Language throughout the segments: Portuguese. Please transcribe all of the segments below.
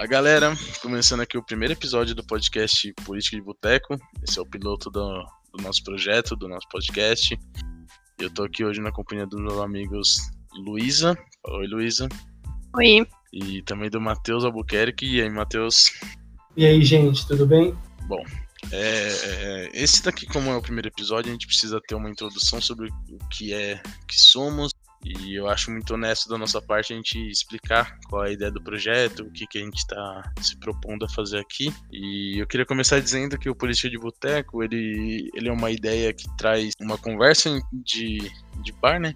Olá, galera. Começando aqui o primeiro episódio do podcast Política de Boteco. Esse é o piloto do, do nosso projeto, do nosso podcast. Eu tô aqui hoje na companhia dos meus amigos Luísa. Oi, Luísa. Oi. E também do Matheus Albuquerque. E aí, Matheus? E aí, gente, tudo bem? Bom, é, é, esse daqui, como é o primeiro episódio, a gente precisa ter uma introdução sobre o que é que somos. E eu acho muito honesto da nossa parte a gente explicar qual é a ideia do projeto, o que, que a gente está se propondo a fazer aqui. E eu queria começar dizendo que o Política de Boteco, ele, ele é uma ideia que traz uma conversa de, de bar, né?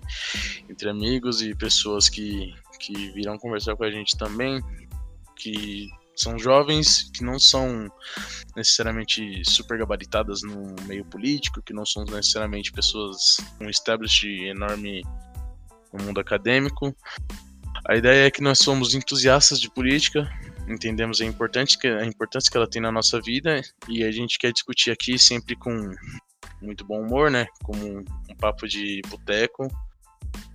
Entre amigos e pessoas que, que virão conversar com a gente também, que são jovens que não são necessariamente super gabaritadas no meio político, que não são necessariamente pessoas com establish enorme no mundo acadêmico. A ideia é que nós somos entusiastas de política, entendemos a importância, que, a importância que ela tem na nossa vida e a gente quer discutir aqui sempre com muito bom humor, né? Como um, papo de boteco,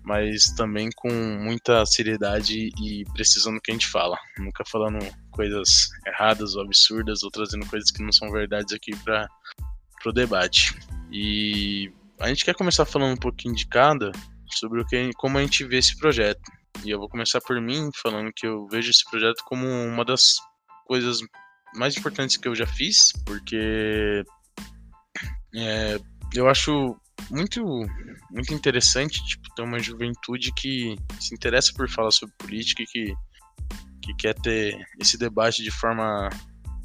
mas também com muita seriedade e precisão no que a gente fala. Nunca falando coisas erradas ou absurdas ou trazendo coisas que não são verdades aqui para o debate. E a gente quer começar falando um pouquinho de cada sobre o que, como a gente vê esse projeto. E eu vou começar por mim falando que eu vejo esse projeto como uma das coisas mais importantes que eu já fiz, porque é, eu acho muito muito interessante tipo ter uma juventude que se interessa por falar sobre política e que, que quer ter esse debate de forma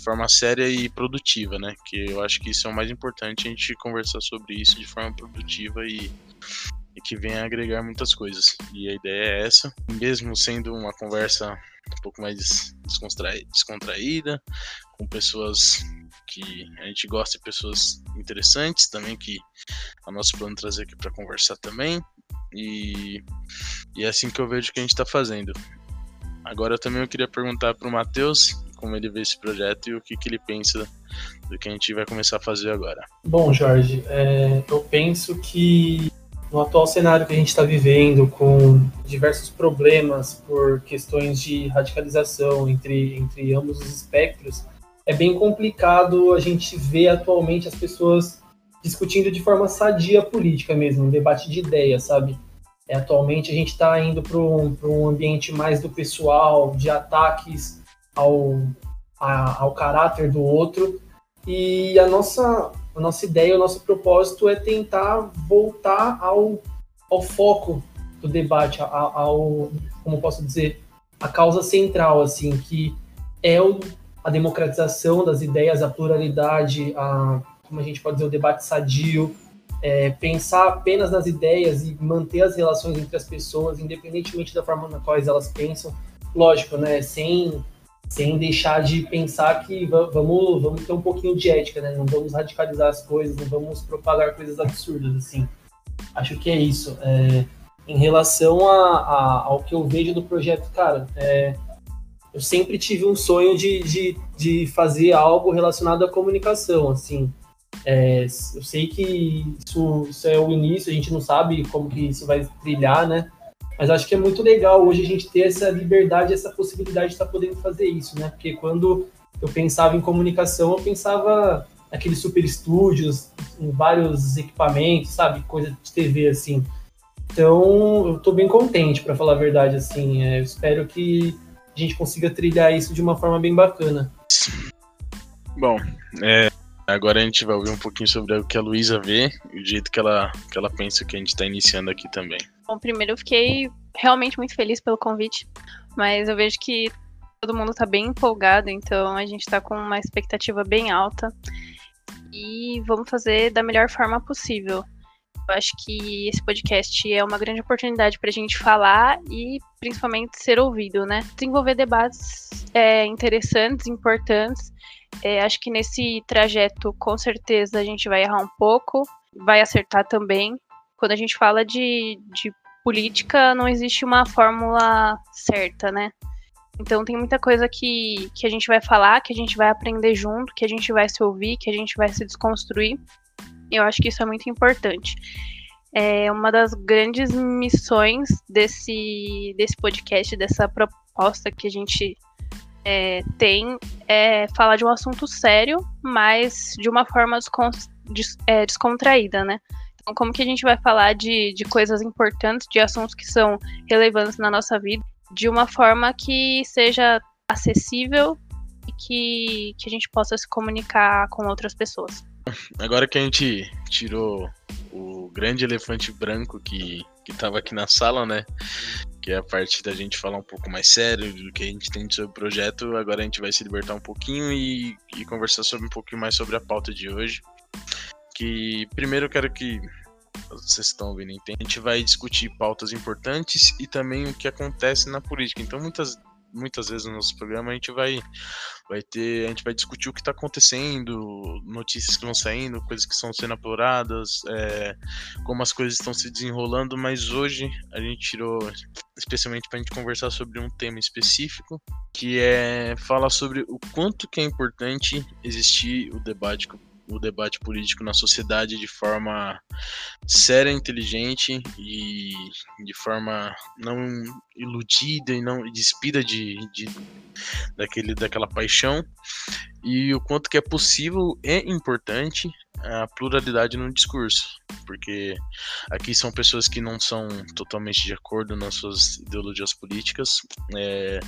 forma séria e produtiva, né? Que eu acho que isso é o mais importante a gente conversar sobre isso de forma produtiva e que venha agregar muitas coisas. E a ideia é essa, mesmo sendo uma conversa um pouco mais descontraída, com pessoas que a gente gosta de pessoas interessantes também, que é o nosso plano trazer aqui para conversar também. E, e é assim que eu vejo que a gente está fazendo. Agora também eu queria perguntar para o Matheus como ele vê esse projeto e o que, que ele pensa do que a gente vai começar a fazer agora. Bom, Jorge, é, eu penso que no atual cenário que a gente está vivendo, com diversos problemas por questões de radicalização entre, entre ambos os espectros, é bem complicado a gente ver atualmente as pessoas discutindo de forma sadia política mesmo, um debate de ideias, sabe? É, atualmente a gente está indo para um, um ambiente mais do pessoal, de ataques ao, a, ao caráter do outro, e a nossa, a nossa ideia, o nosso propósito é tentar voltar ao, ao foco do debate, ao, ao, como posso dizer, a causa central, assim, que é o, a democratização das ideias, a pluralidade, a, como a gente pode dizer, o debate sadio, é, pensar apenas nas ideias e manter as relações entre as pessoas, independentemente da forma na qual elas pensam. Lógico, né, sem sem deixar de pensar que vamos, vamos ter um pouquinho de ética, né? Não vamos radicalizar as coisas, não vamos propagar coisas absurdas, assim. Acho que é isso. É, em relação a, a, ao que eu vejo do projeto, cara, é, eu sempre tive um sonho de, de, de fazer algo relacionado à comunicação, assim. É, eu sei que isso, isso é o início, a gente não sabe como que isso vai trilhar, né? Mas acho que é muito legal hoje a gente ter essa liberdade, essa possibilidade de estar podendo fazer isso, né? Porque quando eu pensava em comunicação, eu pensava naqueles super estúdios, em vários equipamentos, sabe? Coisa de TV, assim. Então, eu estou bem contente, para falar a verdade, assim. É, eu espero que a gente consiga trilhar isso de uma forma bem bacana. Bom, é, agora a gente vai ouvir um pouquinho sobre o que a Luísa vê e o jeito que ela, que ela pensa que a gente está iniciando aqui também. Bom, primeiro eu fiquei realmente muito feliz pelo convite, mas eu vejo que todo mundo está bem empolgado, então a gente está com uma expectativa bem alta e vamos fazer da melhor forma possível. Eu acho que esse podcast é uma grande oportunidade para a gente falar e principalmente ser ouvido, né? Desenvolver debates é, interessantes, importantes. É, acho que nesse trajeto, com certeza, a gente vai errar um pouco, vai acertar também, quando a gente fala de, de política, não existe uma fórmula certa, né? Então tem muita coisa que, que a gente vai falar, que a gente vai aprender junto, que a gente vai se ouvir, que a gente vai se desconstruir. Eu acho que isso é muito importante. É uma das grandes missões desse, desse podcast, dessa proposta que a gente é, tem é falar de um assunto sério, mas de uma forma descon des é, descontraída, né? Então, como que a gente vai falar de, de coisas importantes, de assuntos que são relevantes na nossa vida, de uma forma que seja acessível e que, que a gente possa se comunicar com outras pessoas. Agora que a gente tirou o grande elefante branco que, que aqui na sala, né? Que é a parte da gente falar um pouco mais sério do que a gente tem sobre o projeto. Agora a gente vai se libertar um pouquinho e, e conversar sobre um pouquinho mais sobre a pauta de hoje. Que primeiro eu quero que vocês estão ouvindo, a gente vai discutir pautas importantes e também o que acontece na política. Então muitas muitas vezes no nosso programa a gente vai vai ter a gente vai discutir o que está acontecendo notícias que vão saindo coisas que estão sendo apuradas é, como as coisas estão se desenrolando mas hoje a gente tirou especialmente para a gente conversar sobre um tema específico que é falar sobre o quanto que é importante existir o debate o debate político na sociedade de forma séria, inteligente e de forma não iludida e não despida de, de daquele, daquela paixão. E o quanto que é possível e importante a pluralidade no discurso, porque aqui são pessoas que não são totalmente de acordo nas suas ideologias políticas. É,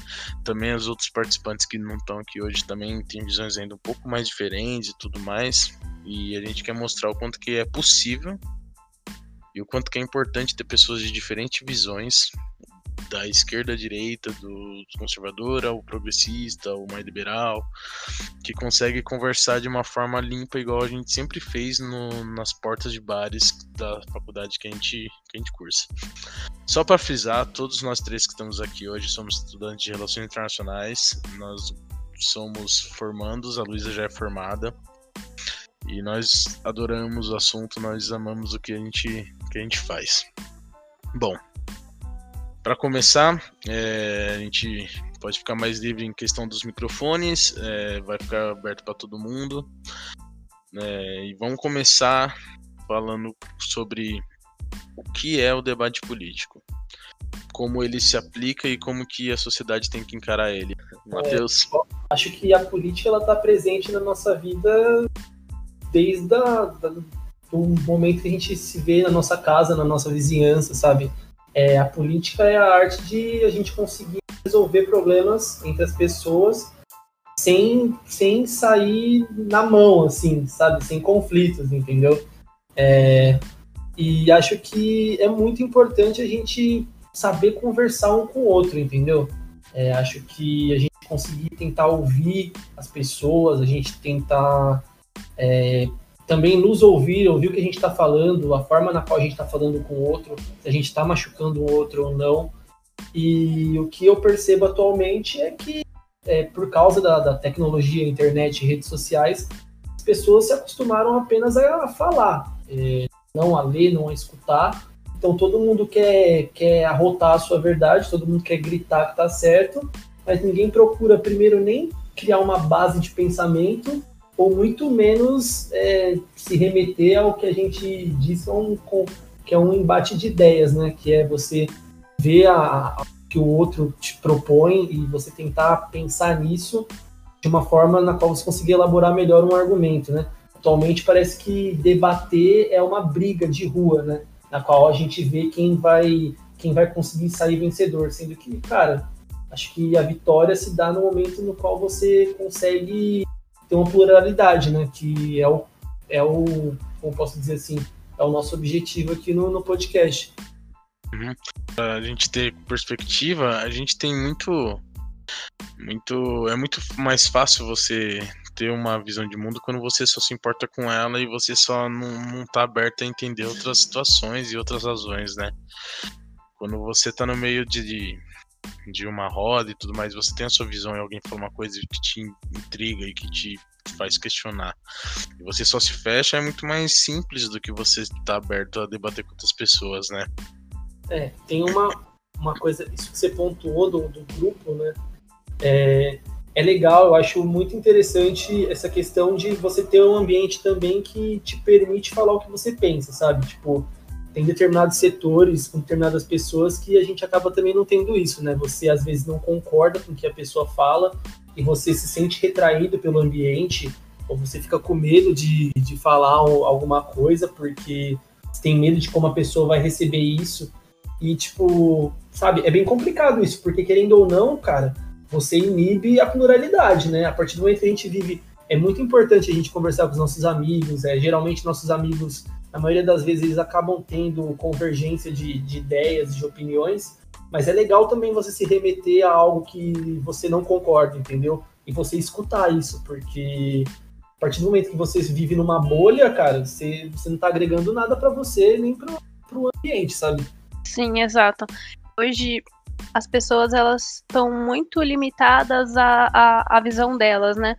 também os outros participantes que não estão aqui hoje também têm visões ainda um pouco mais diferentes e tudo mais. E a gente quer mostrar o quanto que é possível e o quanto que é importante ter pessoas de diferentes visões da esquerda à direita, do conservador ao progressista, ao mais liberal, que consegue conversar de uma forma limpa, igual a gente sempre fez no, nas portas de bares da faculdade que a gente, que a gente cursa. Só para frisar, todos nós três que estamos aqui hoje somos estudantes de Relações Internacionais, nós somos formandos, a Luísa já é formada, e nós adoramos o assunto, nós amamos o que a gente, que a gente faz. Bom, para começar, é, a gente pode ficar mais livre em questão dos microfones, é, vai ficar aberto para todo mundo. É, e vamos começar falando sobre o que é o debate político, como ele se aplica e como que a sociedade tem que encarar ele. Matheus? É, acho que a política ela está presente na nossa vida desde a, da, do momento que a gente se vê na nossa casa, na nossa vizinhança, sabe? É, a política é a arte de a gente conseguir resolver problemas entre as pessoas sem, sem sair na mão, assim, sabe? Sem conflitos, entendeu? É, e acho que é muito importante a gente saber conversar um com o outro, entendeu? É, acho que a gente conseguir tentar ouvir as pessoas, a gente tentar é, também nos ouvir, ouvir o que a gente está falando, a forma na qual a gente está falando com o outro, se a gente está machucando o outro ou não. E o que eu percebo atualmente é que, é, por causa da, da tecnologia, internet redes sociais, as pessoas se acostumaram apenas a falar, é, não a ler, não a escutar. Então todo mundo quer, quer arrotar a sua verdade, todo mundo quer gritar que está certo, mas ninguém procura primeiro nem criar uma base de pensamento ou muito menos é, se remeter ao que a gente diz que é, um, é embate de ideias, né? Que é você ver a, a, que o outro te propõe e você tentar pensar nisso de uma forma na qual você conseguir elaborar melhor um argumento, né? Atualmente parece que debater é uma briga de rua, né? Na qual a gente vê quem vai quem vai conseguir sair vencedor, sendo que, cara, acho que a vitória se dá no momento no qual você consegue ter uma pluralidade, né? Que é o, é o, como posso dizer assim, é o nosso objetivo aqui no, no podcast. Uhum. A gente ter perspectiva, a gente tem muito, muito, é muito mais fácil você ter uma visão de mundo quando você só se importa com ela e você só não, não tá aberto a entender outras situações e outras razões, né? Quando você tá no meio de, de uma roda e tudo mais, você tem a sua visão e alguém fala uma coisa que te intriga e que te faz questionar. E você só se fecha é muito mais simples do que você estar tá aberto a debater com outras pessoas, né? É, tem uma, uma coisa, isso que você pontuou do, do grupo, né? É, é legal, eu acho muito interessante essa questão de você ter um ambiente também que te permite falar o que você pensa, sabe? Tipo, tem determinados setores, com determinadas pessoas que a gente acaba também não tendo isso, né? Você às vezes não concorda com o que a pessoa fala, e você se sente retraído pelo ambiente, ou você fica com medo de, de falar alguma coisa porque você tem medo de como a pessoa vai receber isso. E, tipo, sabe, é bem complicado isso, porque querendo ou não, cara, você inibe a pluralidade, né? A partir do momento que a gente vive, é muito importante a gente conversar com os nossos amigos, é, geralmente nossos amigos, na maioria das vezes, eles acabam tendo convergência de, de ideias, de opiniões, mas é legal também você se remeter a algo que você não concorda, entendeu? E você escutar isso, porque a partir do momento que você vive numa bolha, cara, você, você não tá agregando nada para você nem pro, pro ambiente, sabe? Sim, exato. Hoje as pessoas elas estão muito limitadas à, à, à visão delas, né?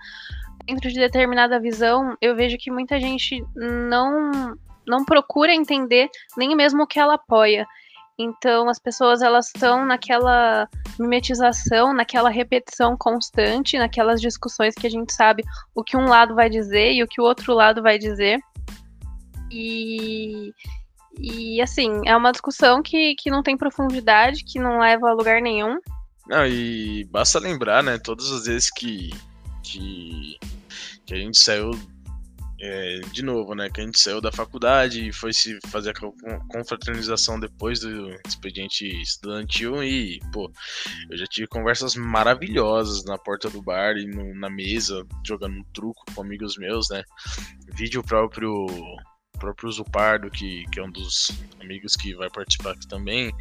Dentro de determinada visão, eu vejo que muita gente não não procura entender nem mesmo o que ela apoia. Então as pessoas elas estão naquela mimetização, naquela repetição constante, naquelas discussões que a gente sabe o que um lado vai dizer e o que o outro lado vai dizer. E, e assim, é uma discussão que, que não tem profundidade, que não leva a lugar nenhum. Não, e basta lembrar, né, todas as vezes que, que, que a gente saiu é, de novo, né? Que a gente saiu da faculdade e foi se fazer a confraternização depois do expediente estudantil e, pô, eu já tive conversas maravilhosas na porta do bar e no, na mesa, jogando um truco com amigos meus, né? Vídeo próprio próprio Zupardo, que, que é um dos amigos que vai participar aqui também,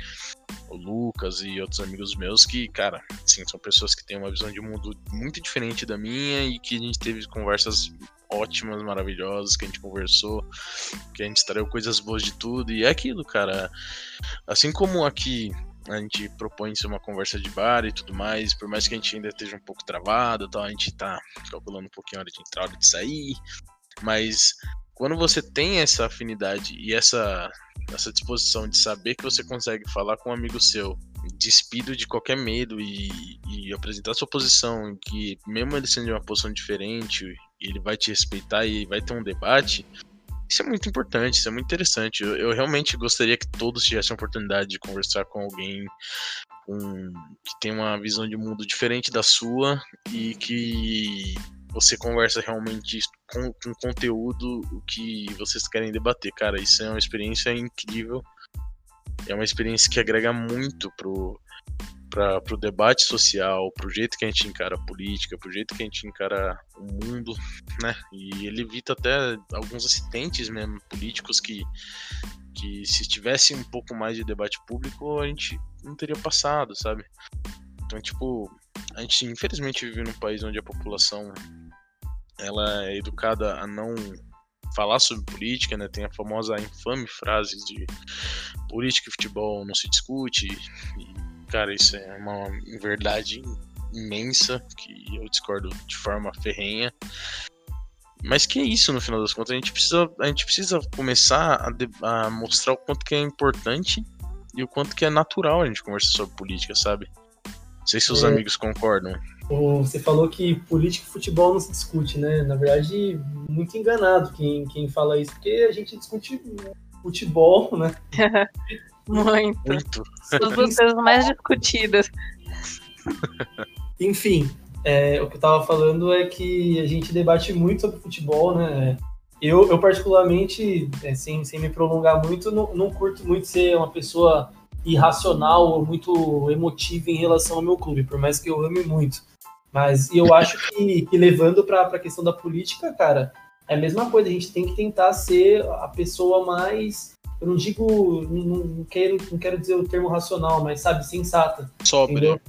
o Lucas e outros amigos meus que, cara, sim, são pessoas que têm uma visão de mundo muito diferente da minha e que a gente teve conversas ótimas, maravilhosas, que a gente conversou, que a gente extraiu coisas boas de tudo. E é aquilo, cara. Assim como aqui a gente propõe ser uma conversa de bar e tudo mais, por mais que a gente ainda esteja um pouco travado, tal, a gente tá calculando um pouquinho a hora de entrar, a hora de sair. Mas quando você tem essa afinidade e essa, essa disposição de saber que você consegue falar com um amigo seu, despido de qualquer medo e, e apresentar sua posição, que mesmo ele sendo de uma posição diferente, ele vai te respeitar e vai ter um debate, isso é muito importante, isso é muito interessante. Eu, eu realmente gostaria que todos tivessem a oportunidade de conversar com alguém com, que tem uma visão de mundo diferente da sua e que você conversa realmente com, com conteúdo o que vocês querem debater. Cara, isso é uma experiência incrível. É uma experiência que agrega muito pro, para o debate social, para o jeito que a gente encara a política, para o jeito que a gente encara o mundo, né? E ele evita até alguns acidentes mesmo políticos que, que se tivesse um pouco mais de debate público a gente não teria passado, sabe? Então, tipo, a gente infelizmente vive num país onde a população ela é educada a não falar sobre política, né? Tem a famosa infame frase de política e futebol não se discute e Cara, isso é uma verdade imensa que eu discordo de forma ferrenha. Mas que é isso, no final das contas, a gente precisa, a gente precisa começar a, de, a mostrar o quanto que é importante e o quanto que é natural a gente conversar sobre política, sabe? Não sei se os é, amigos concordam. Você falou que política e futebol não se discute, né? Na verdade, muito enganado quem, quem fala isso, porque a gente discute futebol, né? Muito. Muito. As coisas mais discutidas. Enfim, é, o que eu tava falando é que a gente debate muito sobre futebol, né? Eu, eu particularmente, é, sem, sem me prolongar muito, não, não curto muito ser uma pessoa irracional ou muito emotiva em relação ao meu clube, por mais que eu ame muito. Mas eu acho que, que levando para a questão da política, cara, é a mesma coisa. A gente tem que tentar ser a pessoa mais eu não digo, não, não, quero, não quero dizer o termo racional, mas sabe, sensata. Sóbrio.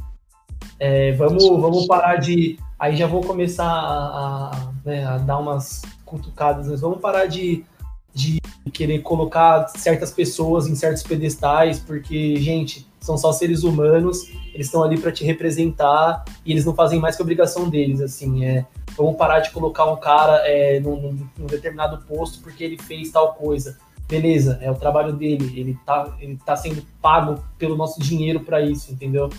É, vamos, vamos parar de. Aí já vou começar a, a, né, a dar umas cutucadas, mas vamos parar de, de querer colocar certas pessoas em certos pedestais, porque, gente, são só seres humanos, eles estão ali para te representar e eles não fazem mais que a obrigação deles, assim, é, vamos parar de colocar um cara é, num, num, determinado posto porque ele fez tal coisa beleza, é o trabalho dele, ele tá, ele tá sendo pago pelo nosso dinheiro para isso, entendeu?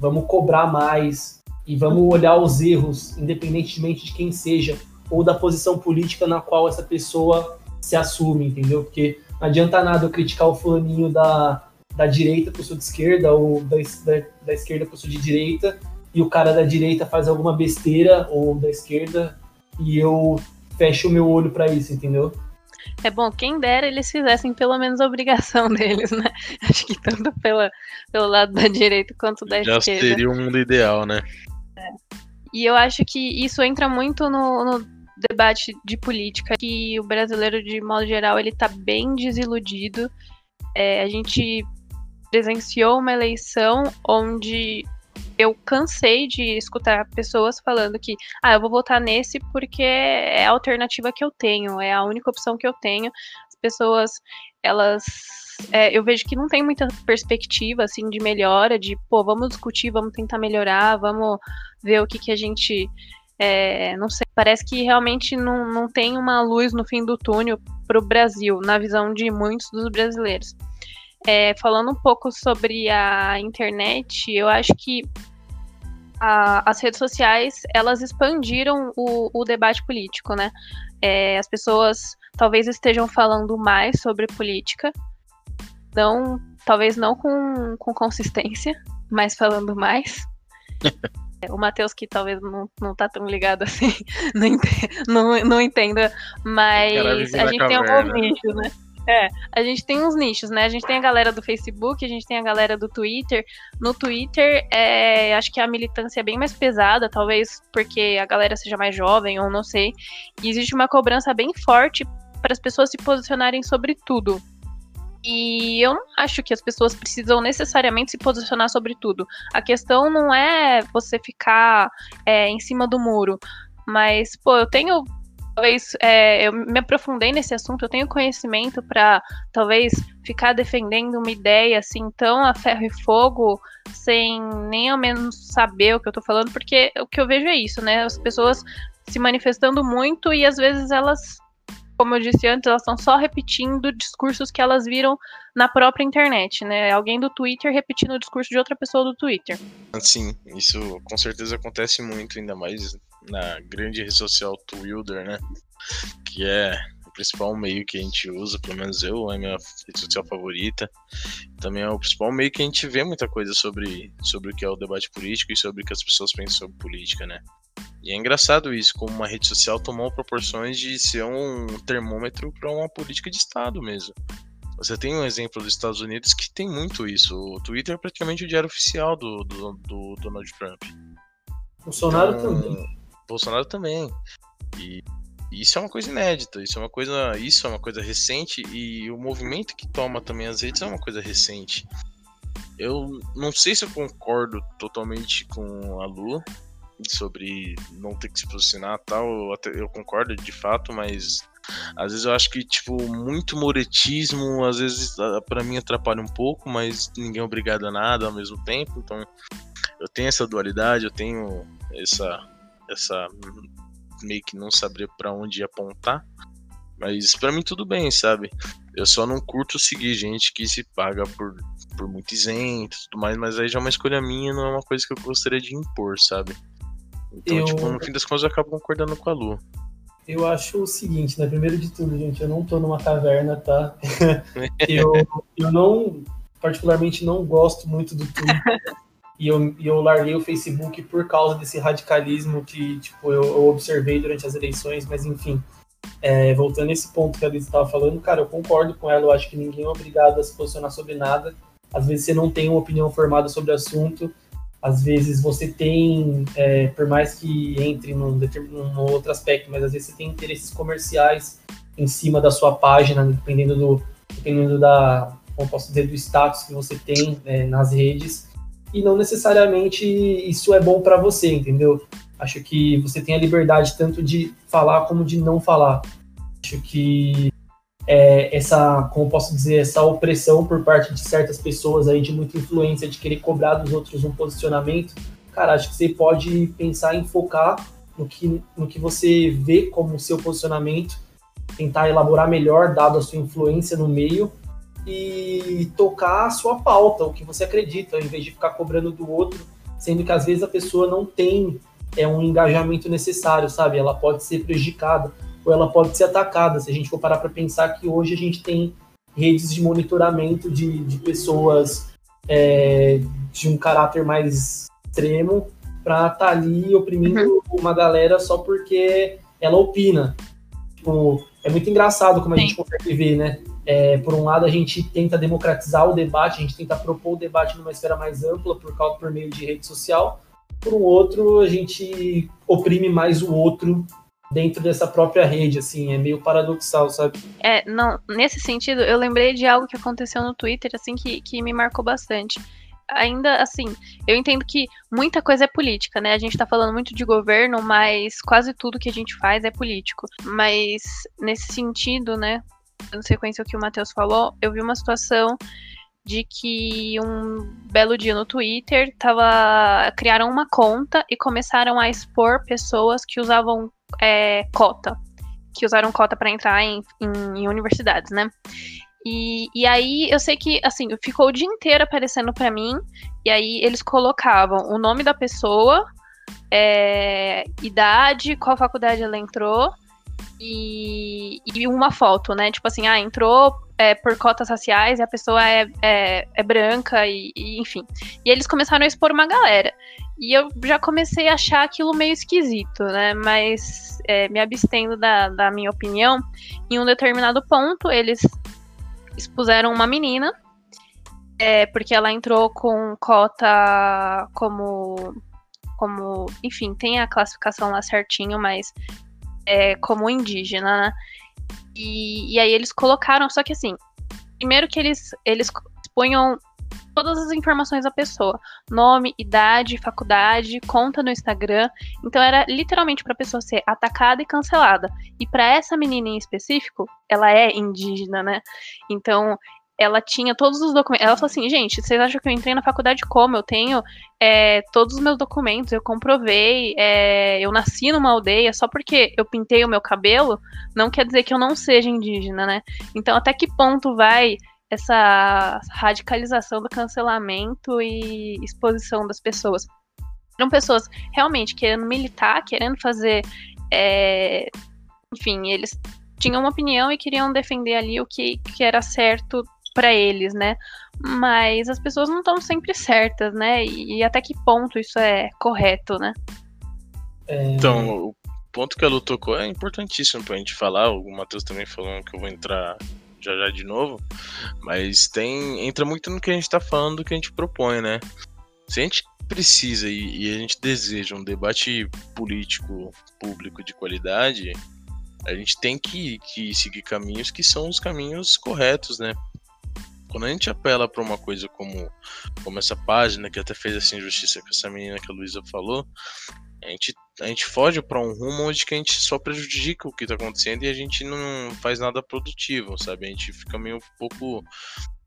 Vamos cobrar mais e vamos olhar os erros, independentemente de quem seja, ou da posição política na qual essa pessoa se assume, entendeu? Porque não adianta nada eu criticar o fulaninho da, da direita eu sou de esquerda, ou da, da, da esquerda que eu sou de direita, e o cara da direita faz alguma besteira, ou da esquerda, e eu fecho o meu olho para isso, entendeu? É bom, quem dera eles fizessem pelo menos a obrigação deles, né? Acho que tanto pela, pelo lado da direita quanto da Já esquerda. Já seria o um mundo ideal, né? É. E eu acho que isso entra muito no, no, debate de política, que o brasileiro, de modo geral, ele tá bem desiludido. É, a gente presenciou uma eleição onde eu cansei de escutar pessoas falando que, ah, eu vou votar nesse porque é a alternativa que eu tenho, é a única opção que eu tenho. As pessoas, elas, é, eu vejo que não tem muita perspectiva, assim, de melhora, de, pô, vamos discutir, vamos tentar melhorar, vamos ver o que que a gente, é, não sei, parece que realmente não, não tem uma luz no fim do túnel para o Brasil, na visão de muitos dos brasileiros. É, falando um pouco sobre a internet, eu acho que a, as redes sociais elas expandiram o, o debate político, né? É, as pessoas talvez estejam falando mais sobre política, não, talvez não com, com consistência, mas falando mais. o Matheus, que talvez não, não tá tão ligado assim, não, ente, não, não entenda, mas a gente tem alguns nichos, né? É, a gente tem uns nichos, né? A gente tem a galera do Facebook, a gente tem a galera do Twitter. No Twitter, é, acho que a militância é bem mais pesada, talvez porque a galera seja mais jovem, ou não sei. E existe uma cobrança bem forte para as pessoas se posicionarem sobre tudo. E eu não acho que as pessoas precisam necessariamente se posicionar sobre tudo. A questão não é você ficar é, em cima do muro. Mas, pô, eu tenho talvez é, eu me aprofundei nesse assunto, eu tenho conhecimento para talvez ficar defendendo uma ideia assim tão a ferro e fogo, sem nem ao menos saber o que eu tô falando, porque o que eu vejo é isso, né? As pessoas se manifestando muito e às vezes elas, como eu disse antes, elas estão só repetindo discursos que elas viram na própria internet, né? Alguém do Twitter repetindo o discurso de outra pessoa do Twitter. Sim, isso com certeza acontece muito, ainda mais na grande rede social Twitter, né? Que é o principal meio que a gente usa, pelo menos eu, é a minha rede social favorita. Também é o principal meio que a gente vê muita coisa sobre, sobre o que é o debate político e sobre o que as pessoas pensam sobre política, né? E é engraçado isso, como uma rede social tomou proporções de ser um termômetro para uma política de Estado mesmo. Você tem um exemplo dos Estados Unidos que tem muito isso. O Twitter é praticamente o diário oficial do, do, do Donald Trump. Bolsonaro então, também. Bolsonaro também. E isso é uma coisa inédita, isso é uma coisa, isso é uma coisa recente e o movimento que toma também as redes é uma coisa recente. Eu não sei se eu concordo totalmente com a Lu sobre não ter que se posicionar tal, eu, eu concordo de fato, mas às vezes eu acho que tipo muito moretismo, às vezes para mim atrapalha um pouco, mas ninguém é obrigado a nada ao mesmo tempo, então eu tenho essa dualidade, eu tenho essa essa meio que não saber para onde apontar. Mas para mim tudo bem, sabe? Eu só não curto seguir gente que se paga por, por muito isento e tudo mais, mas aí já é uma escolha minha, não é uma coisa que eu gostaria de impor, sabe? Então, eu... tipo, no fim das contas eu acabo concordando com a Lu. Eu acho o seguinte, né? Primeiro de tudo, gente, eu não tô numa caverna, tá? eu, eu não, particularmente, não gosto muito do Twitter e eu, eu larguei o Facebook por causa desse radicalismo que tipo, eu, eu observei durante as eleições, mas enfim. É, voltando a esse ponto que a Liz estava falando, cara, eu concordo com ela, eu acho que ninguém é obrigado a se posicionar sobre nada. Às vezes você não tem uma opinião formada sobre o assunto, às vezes você tem, é, por mais que entre num, num outro aspecto, mas às vezes você tem interesses comerciais em cima da sua página, dependendo do, dependendo da, como posso dizer, do status que você tem é, nas redes e não necessariamente isso é bom para você, entendeu? Acho que você tem a liberdade tanto de falar como de não falar. Acho que é, essa, como posso dizer, essa opressão por parte de certas pessoas aí, de muita influência, de querer cobrar dos outros um posicionamento, cara, acho que você pode pensar em focar no que, no que você vê como seu posicionamento, tentar elaborar melhor, dado a sua influência no meio, e tocar a sua pauta, o que você acredita, ao invés de ficar cobrando do outro, sendo que às vezes a pessoa não tem é um engajamento necessário, sabe? Ela pode ser prejudicada ou ela pode ser atacada. Se a gente for parar para pensar que hoje a gente tem redes de monitoramento de, de pessoas é, de um caráter mais extremo pra estar tá ali oprimindo uhum. uma galera só porque ela opina. Tipo, é muito engraçado como a Sim. gente consegue ver, né? É, por um lado, a gente tenta democratizar o debate, a gente tenta propor o debate numa esfera mais ampla por, causa, por meio de rede social. Por um outro, a gente oprime mais o outro dentro dessa própria rede, assim, é meio paradoxal, sabe? É, não, nesse sentido, eu lembrei de algo que aconteceu no Twitter, assim, que, que me marcou bastante. Ainda assim, eu entendo que muita coisa é política, né? A gente tá falando muito de governo, mas quase tudo que a gente faz é político. Mas nesse sentido, né? Dando sequência ao que o Matheus falou, eu vi uma situação de que um belo dia no Twitter tava, criaram uma conta e começaram a expor pessoas que usavam é, cota, que usaram cota para entrar em, em, em, universidades, né? E, e aí eu sei que assim ficou o dia inteiro aparecendo para mim e aí eles colocavam o nome da pessoa, é, idade, qual faculdade ela entrou e, e uma foto, né? Tipo assim, ah, entrou é, por cotas raciais e a pessoa é, é, é branca e, e, enfim. E eles começaram a expor uma galera. E eu já comecei a achar aquilo meio esquisito, né? Mas é, me abstendo da, da minha opinião, em um determinado ponto eles expuseram uma menina, é, porque ela entrou com cota como. como. Enfim, tem a classificação lá certinho, mas é, como indígena, né? E, e aí eles colocaram, só que assim, primeiro que eles, eles expunham todas as informações da pessoa: nome, idade, faculdade, conta no Instagram. Então era literalmente para pessoa ser atacada e cancelada. E para essa menina em específico, ela é indígena, né? Então ela tinha todos os documentos. Ela falou assim, gente, vocês acham que eu entrei na faculdade como? Eu tenho é, todos os meus documentos, eu comprovei, é, eu nasci numa aldeia, só porque eu pintei o meu cabelo, não quer dizer que eu não seja indígena, né? Então, até que ponto vai essa radicalização do cancelamento e exposição das pessoas? Eram pessoas realmente querendo militar, querendo fazer. É, enfim, eles tinham uma opinião e queriam defender ali o que, que era certo para eles, né? Mas as pessoas não estão sempre certas, né? E, e, até que ponto isso é correto, né? É... Então, o ponto que a Lu tocou é importantíssimo pra gente falar. O Matheus também falou que eu vou entrar já já de novo. Mas tem. Entra muito no que a gente tá falando, do que a gente propõe, né? Se a gente precisa e, e a gente deseja um debate político público de qualidade, a gente tem que, que seguir caminhos que são os caminhos corretos, né? Quando a gente apela para uma coisa como, como essa página, que até fez essa injustiça com essa menina que a Luísa falou, a gente, a gente foge para um rumo onde que a gente só prejudica o que está acontecendo e a gente não faz nada produtivo, sabe? A gente fica meio um pouco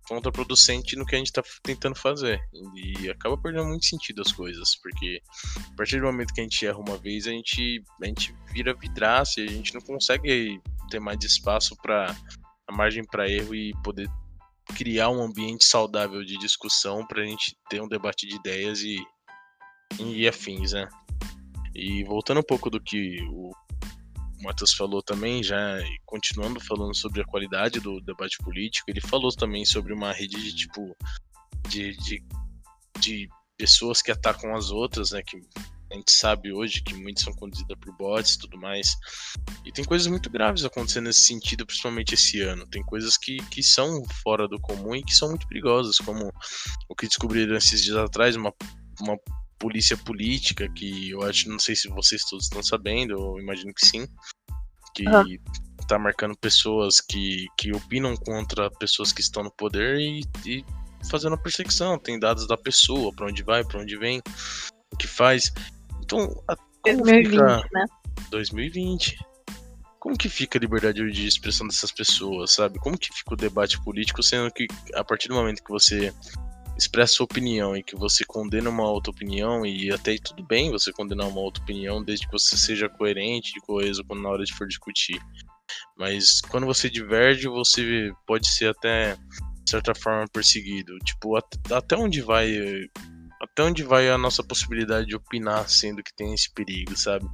contraproducente no que a gente está tentando fazer. E acaba perdendo muito sentido as coisas, porque a partir do momento que a gente erra uma vez, a gente, a gente vira vidraça e a gente não consegue ter mais espaço para a margem para erro e poder criar um ambiente saudável de discussão para a gente ter um debate de ideias e, e afins, né? E voltando um pouco do que o Matheus falou também, já continuando falando sobre a qualidade do debate político, ele falou também sobre uma rede de tipo de, de, de pessoas que atacam as outras, né? Que a gente sabe hoje que muitas são conduzidas por bots e tudo mais. E tem coisas muito graves acontecendo nesse sentido, principalmente esse ano. Tem coisas que, que são fora do comum e que são muito perigosas, como o que descobriram esses dias atrás, uma, uma polícia política, que eu acho, não sei se vocês todos estão sabendo, eu imagino que sim, que uhum. tá marcando pessoas que, que opinam contra pessoas que estão no poder e, e fazendo a perseguição. Tem dados da pessoa, para onde vai, para onde vem, o que faz. Então, a, 2020, fica... né? 2020. Como que fica a liberdade de expressão dessas pessoas, sabe? Como que fica o debate político, sendo que a partir do momento que você expressa sua opinião e que você condena uma outra opinião, e até tudo bem você condenar uma outra opinião, desde que você seja coerente e coeso na hora de for discutir. Mas quando você diverge, você pode ser até, de certa forma, perseguido. Tipo, até onde vai até onde vai a nossa possibilidade de opinar, sendo que tem esse perigo, sabe?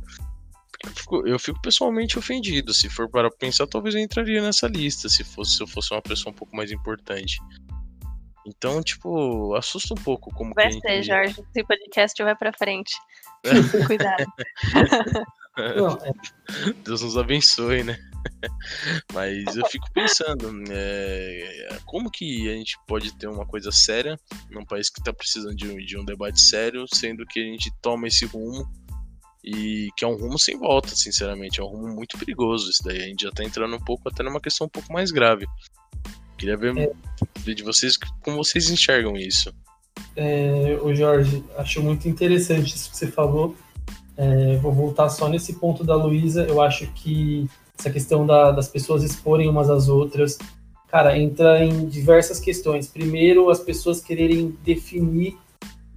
Eu fico, eu fico, pessoalmente ofendido. Se for para pensar, talvez eu entraria nessa lista se fosse se eu fosse uma pessoa um pouco mais importante. Então, tipo, assusta um pouco como vai que ser, gente... Jorge, se o podcast vai para frente. Cuidado. É... Deus nos abençoe, né? Mas eu fico pensando, é, como que a gente pode ter uma coisa séria num país que está precisando de um, de um debate sério, sendo que a gente toma esse rumo e que é um rumo sem volta, sinceramente, é um rumo muito perigoso. Isso daí a gente já está entrando um pouco até numa questão um pouco mais grave. Queria ver, é. de vocês como vocês enxergam isso. É, o Jorge, acho muito interessante isso que você falou. É, vou voltar só nesse ponto da Luísa. Eu acho que essa questão da, das pessoas exporem umas às outras, cara, entra em diversas questões. Primeiro, as pessoas quererem definir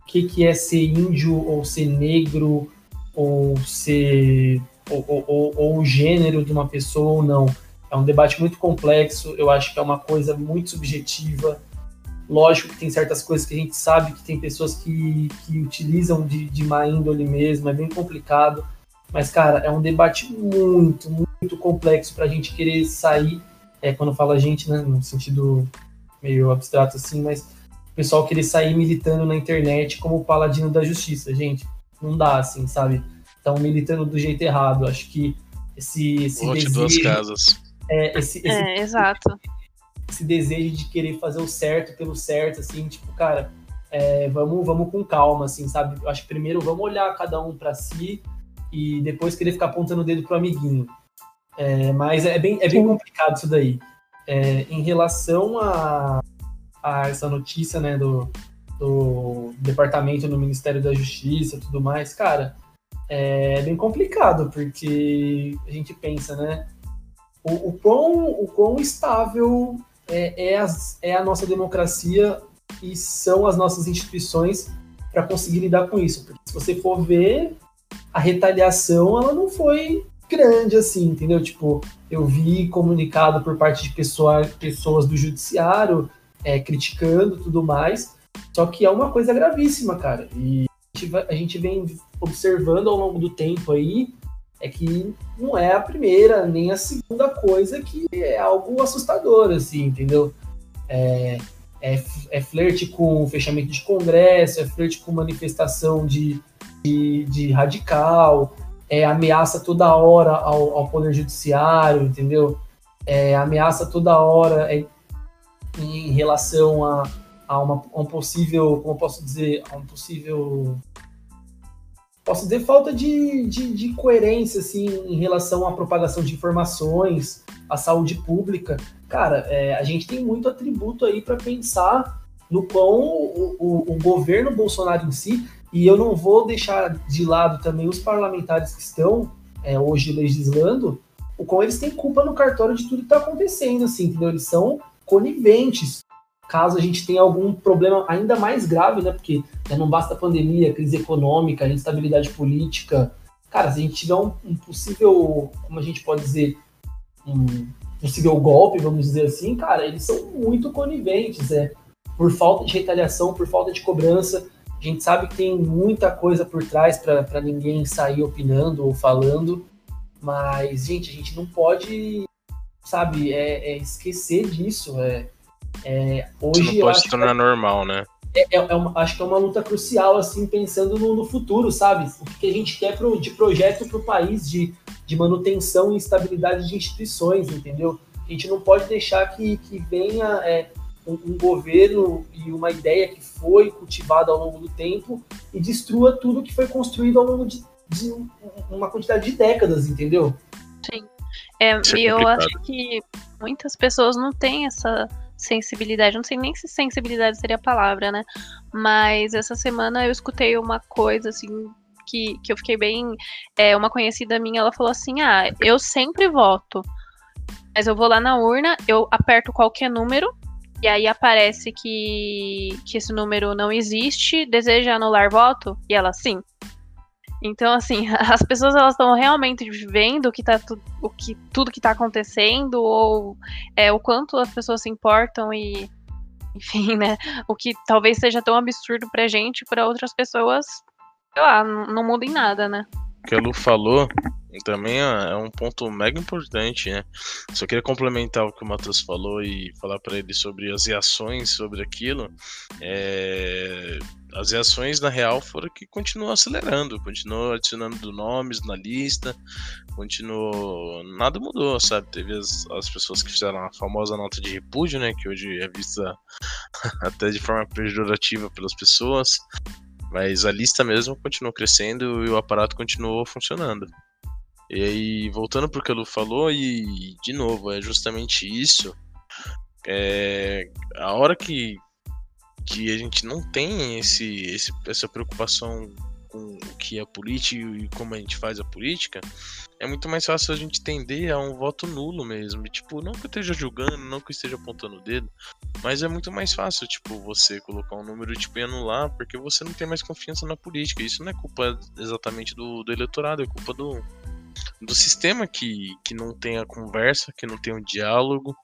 o que, que é ser índio ou ser negro ou ser ou, ou, ou, o gênero de uma pessoa ou não. É um debate muito complexo. Eu acho que é uma coisa muito subjetiva. Lógico que tem certas coisas que a gente sabe que tem pessoas que, que utilizam de, de má índole mesmo, é bem complicado. Mas, cara, é um debate muito, muito complexo para a gente querer sair, é, quando fala a gente, né, no sentido meio abstrato assim, mas o pessoal querer sair militando na internet como paladino da justiça, gente, não dá assim, sabe? Estão militando do jeito errado. Acho que esse, esse desejo, duas casas. É, esse, esse, é, exato. Esse desejo de querer fazer o certo pelo certo, assim, tipo, cara, é, vamos, vamos com calma, assim, sabe? Eu acho que primeiro vamos olhar cada um para si, e depois querer ficar apontando o dedo pro amiguinho. É, mas é bem, é bem complicado isso daí. É, em relação a, a essa notícia né, do, do departamento no Ministério da Justiça e tudo mais, cara, é bem complicado, porque a gente pensa, né? O, o, quão, o quão estável é, é, as, é a nossa democracia e são as nossas instituições para conseguir lidar com isso. Porque se você for ver, a retaliação ela não foi grande assim, entendeu? Tipo, eu vi comunicado por parte de pessoa, pessoas do judiciário é, criticando tudo mais, só que é uma coisa gravíssima, cara. E a gente, a gente vem observando ao longo do tempo aí é que não é a primeira nem a segunda coisa que é algo assustador, assim, entendeu? É, é, é flerte com fechamento de congresso, é flerte com manifestação de, de, de radical, é ameaça toda hora ao, ao poder judiciário, entendeu? É ameaça toda hora é, em relação a, a, uma, a um possível, como posso dizer, a um possível posso dizer falta de, de, de, coerência assim em relação à propagação de informações, à saúde pública. Cara, é, a gente tem muito atributo aí para pensar no quão o, o, o, governo Bolsonaro em si e eu não vou deixar de lado também os parlamentares que estão é, hoje legislando, o qual eles têm culpa no cartório de tudo que está acontecendo, assim, entendeu? Eles são coniventes. Caso a gente tenha algum problema ainda mais grave, né? Porque né, não basta a pandemia, crise econômica, instabilidade política. Cara, se a gente tiver um, um possível, como a gente pode dizer, um possível golpe, vamos dizer assim, cara, eles são muito coniventes, é, por falta de retaliação, por falta de cobrança. A gente sabe que tem muita coisa por trás para ninguém sair opinando ou falando, mas, gente, a gente não pode, sabe, é, é esquecer disso. É, é, hoje não pode se tornar normal, né? É, é, é uma, acho que é uma luta crucial, assim, pensando no, no futuro, sabe? O que a gente quer pro, de projeto para o país, de, de manutenção e estabilidade de instituições, entendeu? A gente não pode deixar que, que venha é, um, um, governo e uma ideia que foi cultivada ao longo do tempo e destrua tudo que foi construído ao longo de, de uma quantidade de décadas, entendeu? Sim. É, é e eu acho que muitas pessoas não têm essa sensibilidade, não sei nem se sensibilidade seria a palavra, né? Mas essa semana eu escutei uma coisa assim que, que eu fiquei bem. É, uma conhecida minha, ela falou assim: Ah, eu sempre voto. Mas eu vou lá na urna, eu aperto qualquer número e aí aparece que, que esse número não existe, deseja anular voto? E ela, sim. Então, assim, as pessoas elas estão realmente vendo o que tá o que, tudo que está acontecendo, ou é, o quanto as pessoas se importam e, enfim, né? O que talvez seja tão absurdo pra gente, para outras pessoas, sei lá, não, não muda em nada, né? Que a Lu falou também é, é um ponto mega importante, né? Só queria complementar o que o Matheus falou e falar para ele sobre as reações sobre aquilo. É... As reações, na real, foram que continuou acelerando, continuou adicionando nomes na lista, continuou. Nada mudou, sabe? Teve as, as pessoas que fizeram a famosa nota de repúdio, né? Que hoje é vista até de forma pejorativa pelas pessoas. Mas a lista mesmo continuou crescendo e o aparato continuou funcionando. E aí, voltando para o que a Lu falou, e de novo, é justamente isso. É, a hora que, que a gente não tem esse, esse, essa preocupação com o que é política e como a gente faz a política, é muito mais fácil a gente tender a um voto nulo mesmo. E, tipo, não que eu esteja julgando, não que eu esteja apontando o dedo, mas é muito mais fácil, tipo, você colocar um número tipo, e anular, porque você não tem mais confiança na política. Isso não é culpa exatamente do, do eleitorado, é culpa do, do sistema que, que não tem a conversa, que não tem o diálogo,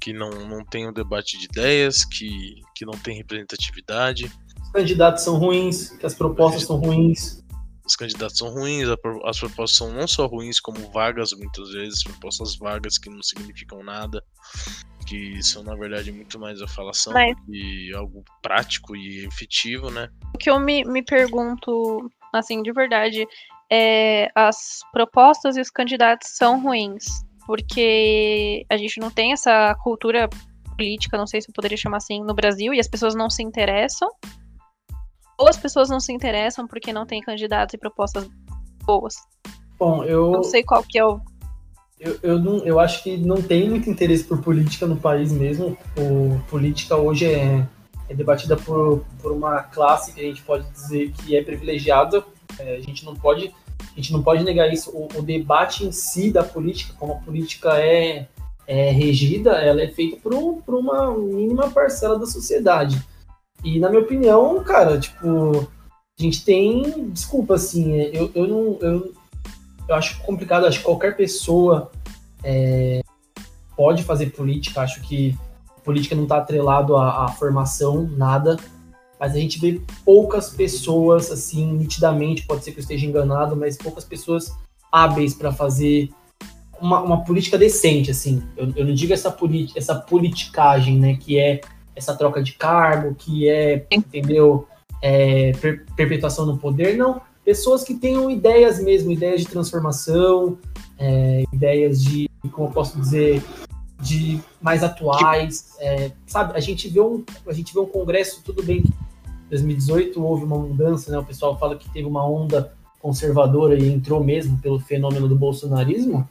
que não, não tem o debate de ideias, que, que não tem representatividade. Os candidatos são ruins, que as propostas são ruins. Os candidatos são ruins, as propostas são não só ruins, como vagas, muitas vezes, propostas vagas que não significam nada, que são, na verdade, muito mais a falação Mas... e algo prático e efetivo, né? O que eu me, me pergunto, assim, de verdade, é, as propostas e os candidatos são ruins, porque a gente não tem essa cultura política, não sei se eu poderia chamar assim, no Brasil, e as pessoas não se interessam, ou as pessoas não se interessam porque não tem candidatos e propostas boas. Bom, eu. Não sei qual que é o. Eu, eu, não, eu acho que não tem muito interesse por política no país mesmo. O, política hoje é, é debatida por, por uma classe que a gente pode dizer que é privilegiada. É, a gente não pode a gente não pode negar isso. O, o debate em si da política, como a política é, é regida, ela é feita por, um, por uma mínima parcela da sociedade. E na minha opinião, cara, tipo, a gente tem. Desculpa, assim, eu, eu não. Eu, eu acho complicado, acho que qualquer pessoa é, pode fazer política, acho que política não está atrelado à, à formação, nada mas a gente vê poucas pessoas, assim, nitidamente, pode ser que eu esteja enganado, mas poucas pessoas hábeis para fazer uma, uma, política decente, assim. Eu, eu não digo essa, essa politicagem, né, que é essa troca de cargo, que é, entendeu, é, per perpetuação no poder, não. Pessoas que tenham ideias mesmo, ideias de transformação, é, ideias de, como eu posso dizer, de mais atuais, é, sabe? A gente vê um, a gente vê um congresso tudo bem 2018 houve uma mudança, né? O pessoal fala que teve uma onda conservadora e entrou mesmo pelo fenômeno do bolsonarismo.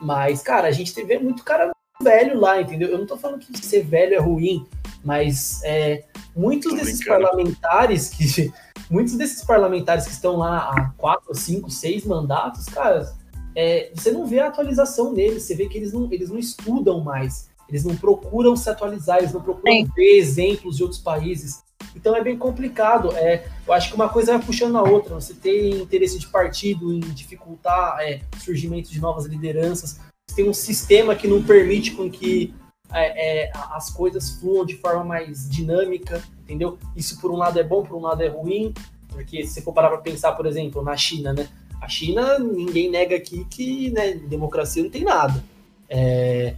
Mas, cara, a gente vê muito cara velho lá, entendeu? Eu não tô falando que ser velho é ruim, mas é, muitos desses parlamentares que. Muitos desses parlamentares que estão lá há quatro, cinco, seis mandatos, cara, é, você não vê a atualização deles, você vê que eles não, eles não estudam mais, eles não procuram se atualizar, eles não procuram Sim. ver exemplos de outros países. Então é bem complicado. É, eu acho que uma coisa vai puxando a outra. Você tem interesse de partido em dificultar é, o surgimento de novas lideranças. Você tem um sistema que não permite com que é, é, as coisas fluam de forma mais dinâmica, entendeu? Isso por um lado é bom, por um lado é ruim, porque se você for parar para pensar, por exemplo, na China, né? A China, ninguém nega aqui que né, democracia não tem nada. É,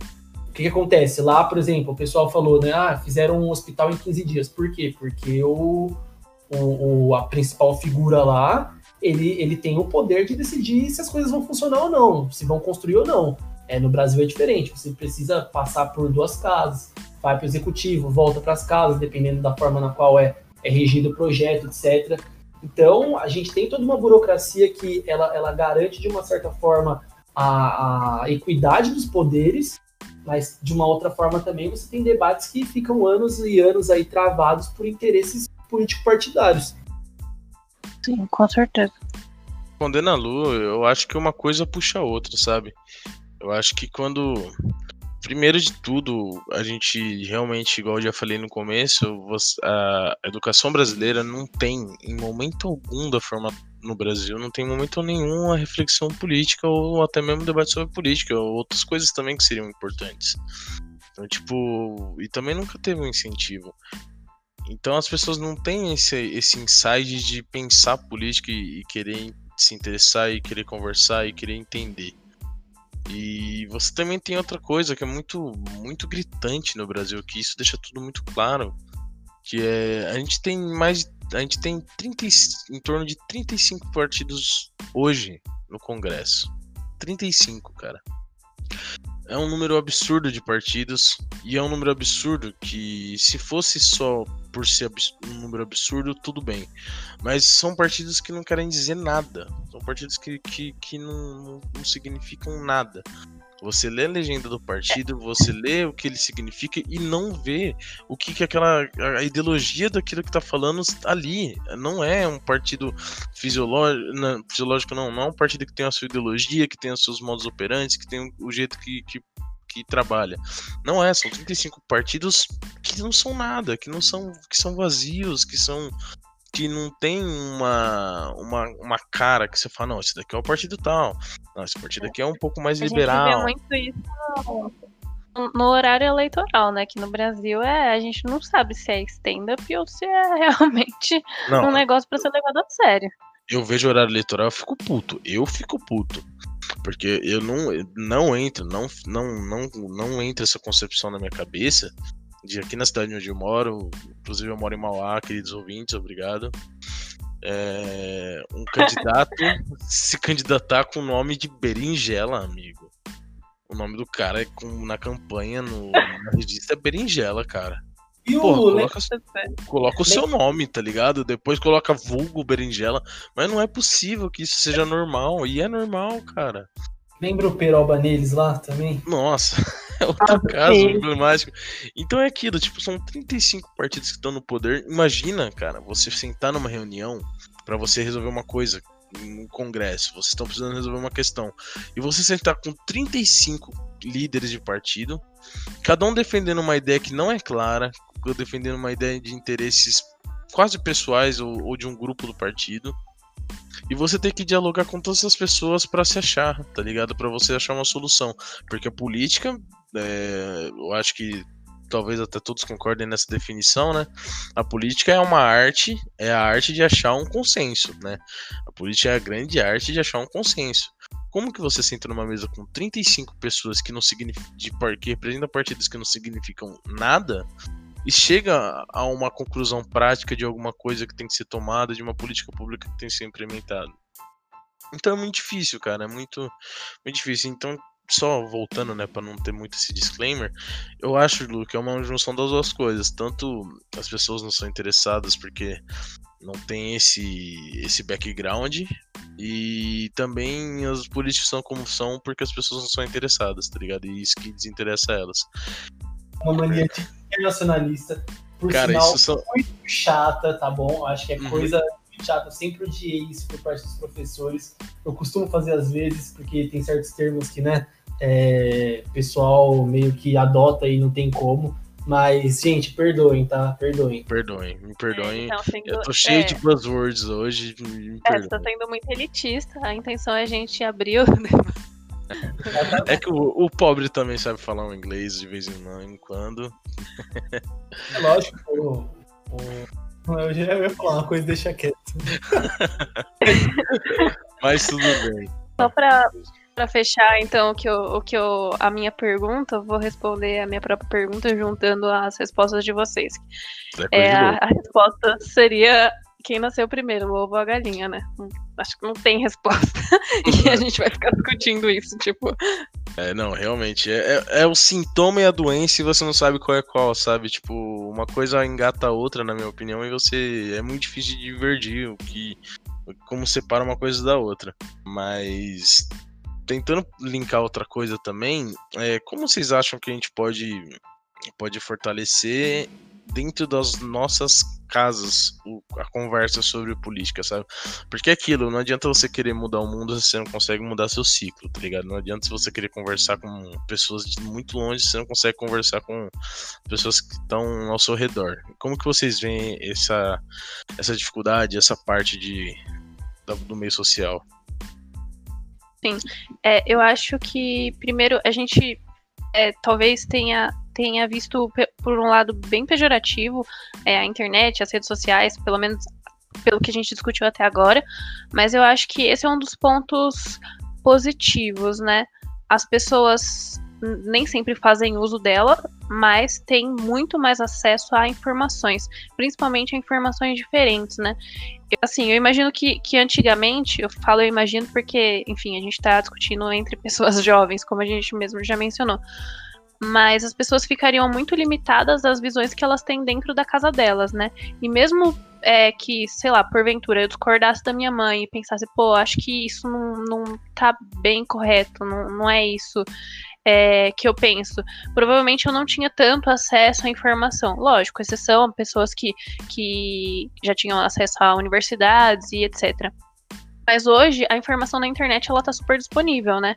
o que, que, acontece? Lá, por exemplo, o pessoal falou, né? Ah, fizeram um hospital em 15 dias. Por quê? Porque o, o, o, a principal figura lá, ele, ele tem o poder de decidir se as coisas vão funcionar ou não, se vão construir ou não. É, no Brasil é diferente, você precisa passar por duas casas, vai para o executivo, volta para as casas, dependendo da forma na qual é, é regido o projeto, etc. Então, a gente tem toda uma burocracia que ela, ela garante, de uma certa forma, a, a equidade dos poderes, mas de uma outra forma também você tem debates que ficam anos e anos aí travados por interesses político-partidários. Sim, com certeza. Respondendo a Lu, eu acho que uma coisa puxa a outra, sabe? Eu acho que quando. Primeiro de tudo, a gente realmente, igual eu já falei no começo, a educação brasileira não tem, em momento algum da forma no Brasil não tem momento nenhum a reflexão política ou até mesmo debate sobre política, ou outras coisas também que seriam importantes. Então, tipo, e também nunca teve um incentivo. Então as pessoas não têm esse, esse insight de pensar política e, e querer se interessar e querer conversar e querer entender. E você também tem outra coisa que é muito, muito gritante no Brasil, que isso deixa tudo muito claro, que é a gente tem mais a gente tem 30, em torno de 35 partidos hoje no Congresso. 35, cara. É um número absurdo de partidos e é um número absurdo que se fosse só por ser um número absurdo, tudo bem. Mas são partidos que não querem dizer nada. São partidos que, que, que não, não significam nada. Você lê a legenda do partido, você lê o que ele significa e não vê o que, que aquela a ideologia daquilo que tá falando ali. Não é um partido fisiológico, não, fisiológico não, não é um partido que tem a sua ideologia, que tem os seus modos operantes, que tem o jeito que, que que trabalha. Não é, são 35 partidos que não são nada, que não são que são vazios, que são que não tem uma, uma, uma cara que você fala, não, esse daqui é o partido tal. Não, esse partido aqui é um pouco mais a liberal. Gente vê muito isso no, no horário eleitoral, né? Que no Brasil é, a gente não sabe se é stand-up ou se é realmente não, um negócio para ser levado a sério. Eu vejo horário eleitoral, eu fico puto. Eu fico puto. Porque eu não, não entro, não, não, não, não entra essa concepção na minha cabeça de aqui na cidade onde eu moro, inclusive eu moro em Mauá, queridos ouvintes, obrigado. É, um candidato se candidatar com o nome de Berinjela, amigo. O nome do cara é com, na campanha, no, na revista é Berinjela, cara. E Pô, o coloca, coloca o seu nome, tá ligado? Depois coloca vulgo berinjela. Mas não é possível que isso seja normal. E é normal, cara. Lembra o Peroba neles lá também? Nossa, é outro ah, caso sim. emblemático. Então é aquilo, tipo, são 35 partidos que estão no poder. Imagina, cara, você sentar numa reunião para você resolver uma coisa no Congresso, vocês estão precisando resolver uma questão, e você sentar com 35 líderes de partido, cada um defendendo uma ideia que não é clara, defendendo uma ideia de interesses quase pessoais ou, ou de um grupo do partido. E você tem que dialogar com todas as pessoas para se achar, tá ligado? Para você achar uma solução. Porque a política, é, eu acho que talvez até todos concordem nessa definição, né? A política é uma arte, é a arte de achar um consenso, né? A política é a grande arte de achar um consenso. Como que você senta numa mesa com 35 pessoas que não significam que representam partidos que não significam nada e chega a uma conclusão prática de alguma coisa que tem que ser tomada, de uma política pública que tem que ser implementada. Então é muito difícil, cara, é muito, muito difícil. Então, só voltando, né, para não ter muito esse disclaimer, eu acho, Lu, que é uma junção das duas coisas. Tanto as pessoas não são interessadas porque não tem esse, esse background, e também os políticos são como são porque as pessoas não são interessadas, tá ligado? E isso que desinteressa elas. Uma mania de internacionalista. Por Cara, sinal, isso muito chata, tá bom? Acho que é uhum. coisa chata. Eu sempre odiei isso por parte dos professores. Eu costumo fazer às vezes, porque tem certos termos que, né, é, pessoal meio que adota e não tem como. Mas, gente, perdoem, tá? Perdoem. Perdoem, me perdoem. É, então, sendo, eu tô cheio é, de buzzwords hoje. Me é, você tá sendo muito elitista. A intenção é a gente abrir o É que o, o, pobre também sabe falar um inglês de vez em quando. É lógico, o, o, eu já ia falar uma coisa, deixa quieto. Mas tudo bem. Só pra, pra fechar, então, o que, eu, o que eu, a minha pergunta, eu vou responder a minha própria pergunta juntando as respostas de vocês. É, a, a resposta seria quem nasceu primeiro, o ovo ou a galinha, né? Acho que não tem resposta. e a gente vai ficar discutindo isso, tipo. É, não, realmente. É, é, é, o sintoma e a doença e você não sabe qual é qual, sabe? Tipo, uma coisa engata a outra, na minha opinião, e você. É muito difícil de divergir o que. Como separa uma coisa da outra. Mas. Tentando linkar outra coisa também, é, como vocês acham que a gente pode, pode fortalecer dentro das nossas casas a conversa sobre política, sabe? Porque é aquilo, não adianta você querer mudar o mundo se você não consegue mudar seu ciclo, tá ligado? Não adianta você querer conversar com pessoas de muito longe se você não consegue conversar com pessoas que estão ao seu redor. Como que vocês veem essa, essa dificuldade, essa parte de, do meio social? Sim, é, eu acho que primeiro a gente é, talvez tenha tenha visto por um lado bem pejorativo é, a internet, as redes sociais, pelo menos pelo que a gente discutiu até agora, mas eu acho que esse é um dos pontos positivos, né? As pessoas nem sempre fazem uso dela, mas tem muito mais acesso a informações, principalmente a informações diferentes, né? Assim, eu imagino que, que antigamente, eu falo eu imagino porque, enfim, a gente está discutindo entre pessoas jovens, como a gente mesmo já mencionou. Mas as pessoas ficariam muito limitadas às visões que elas têm dentro da casa delas, né? E mesmo é, que, sei lá, porventura eu discordasse da minha mãe e pensasse, pô, acho que isso não, não tá bem correto, não, não é isso é, que eu penso. Provavelmente eu não tinha tanto acesso à informação. Lógico, exceção pessoas que, que já tinham acesso a universidades e etc. Mas hoje a informação na internet ela tá super disponível, né?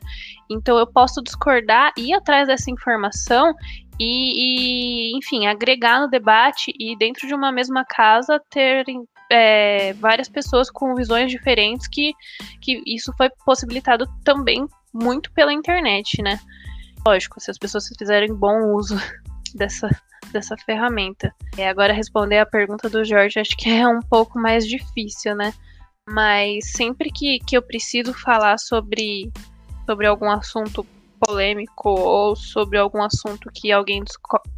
Então eu posso discordar, ir atrás dessa informação e, e enfim, agregar no debate e dentro de uma mesma casa ter é, várias pessoas com visões diferentes que, que isso foi possibilitado também muito pela internet, né? Lógico, se as pessoas fizerem bom uso dessa, dessa ferramenta. É, agora responder a pergunta do Jorge acho que é um pouco mais difícil, né? Mas sempre que, que eu preciso falar sobre, sobre algum assunto polêmico ou sobre algum assunto que alguém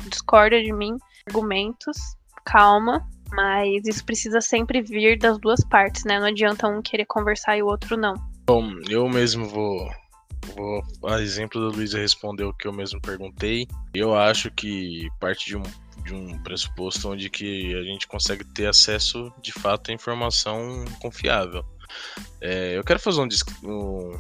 discorda de mim, argumentos, calma, mas isso precisa sempre vir das duas partes, né? Não adianta um querer conversar e o outro não. Bom, eu mesmo vou Vou, a exemplo da Luísa responder o que eu mesmo perguntei. Eu acho que parte de um, de um pressuposto onde que a gente consegue ter acesso de fato à informação confiável. É, eu quero fazer um, um,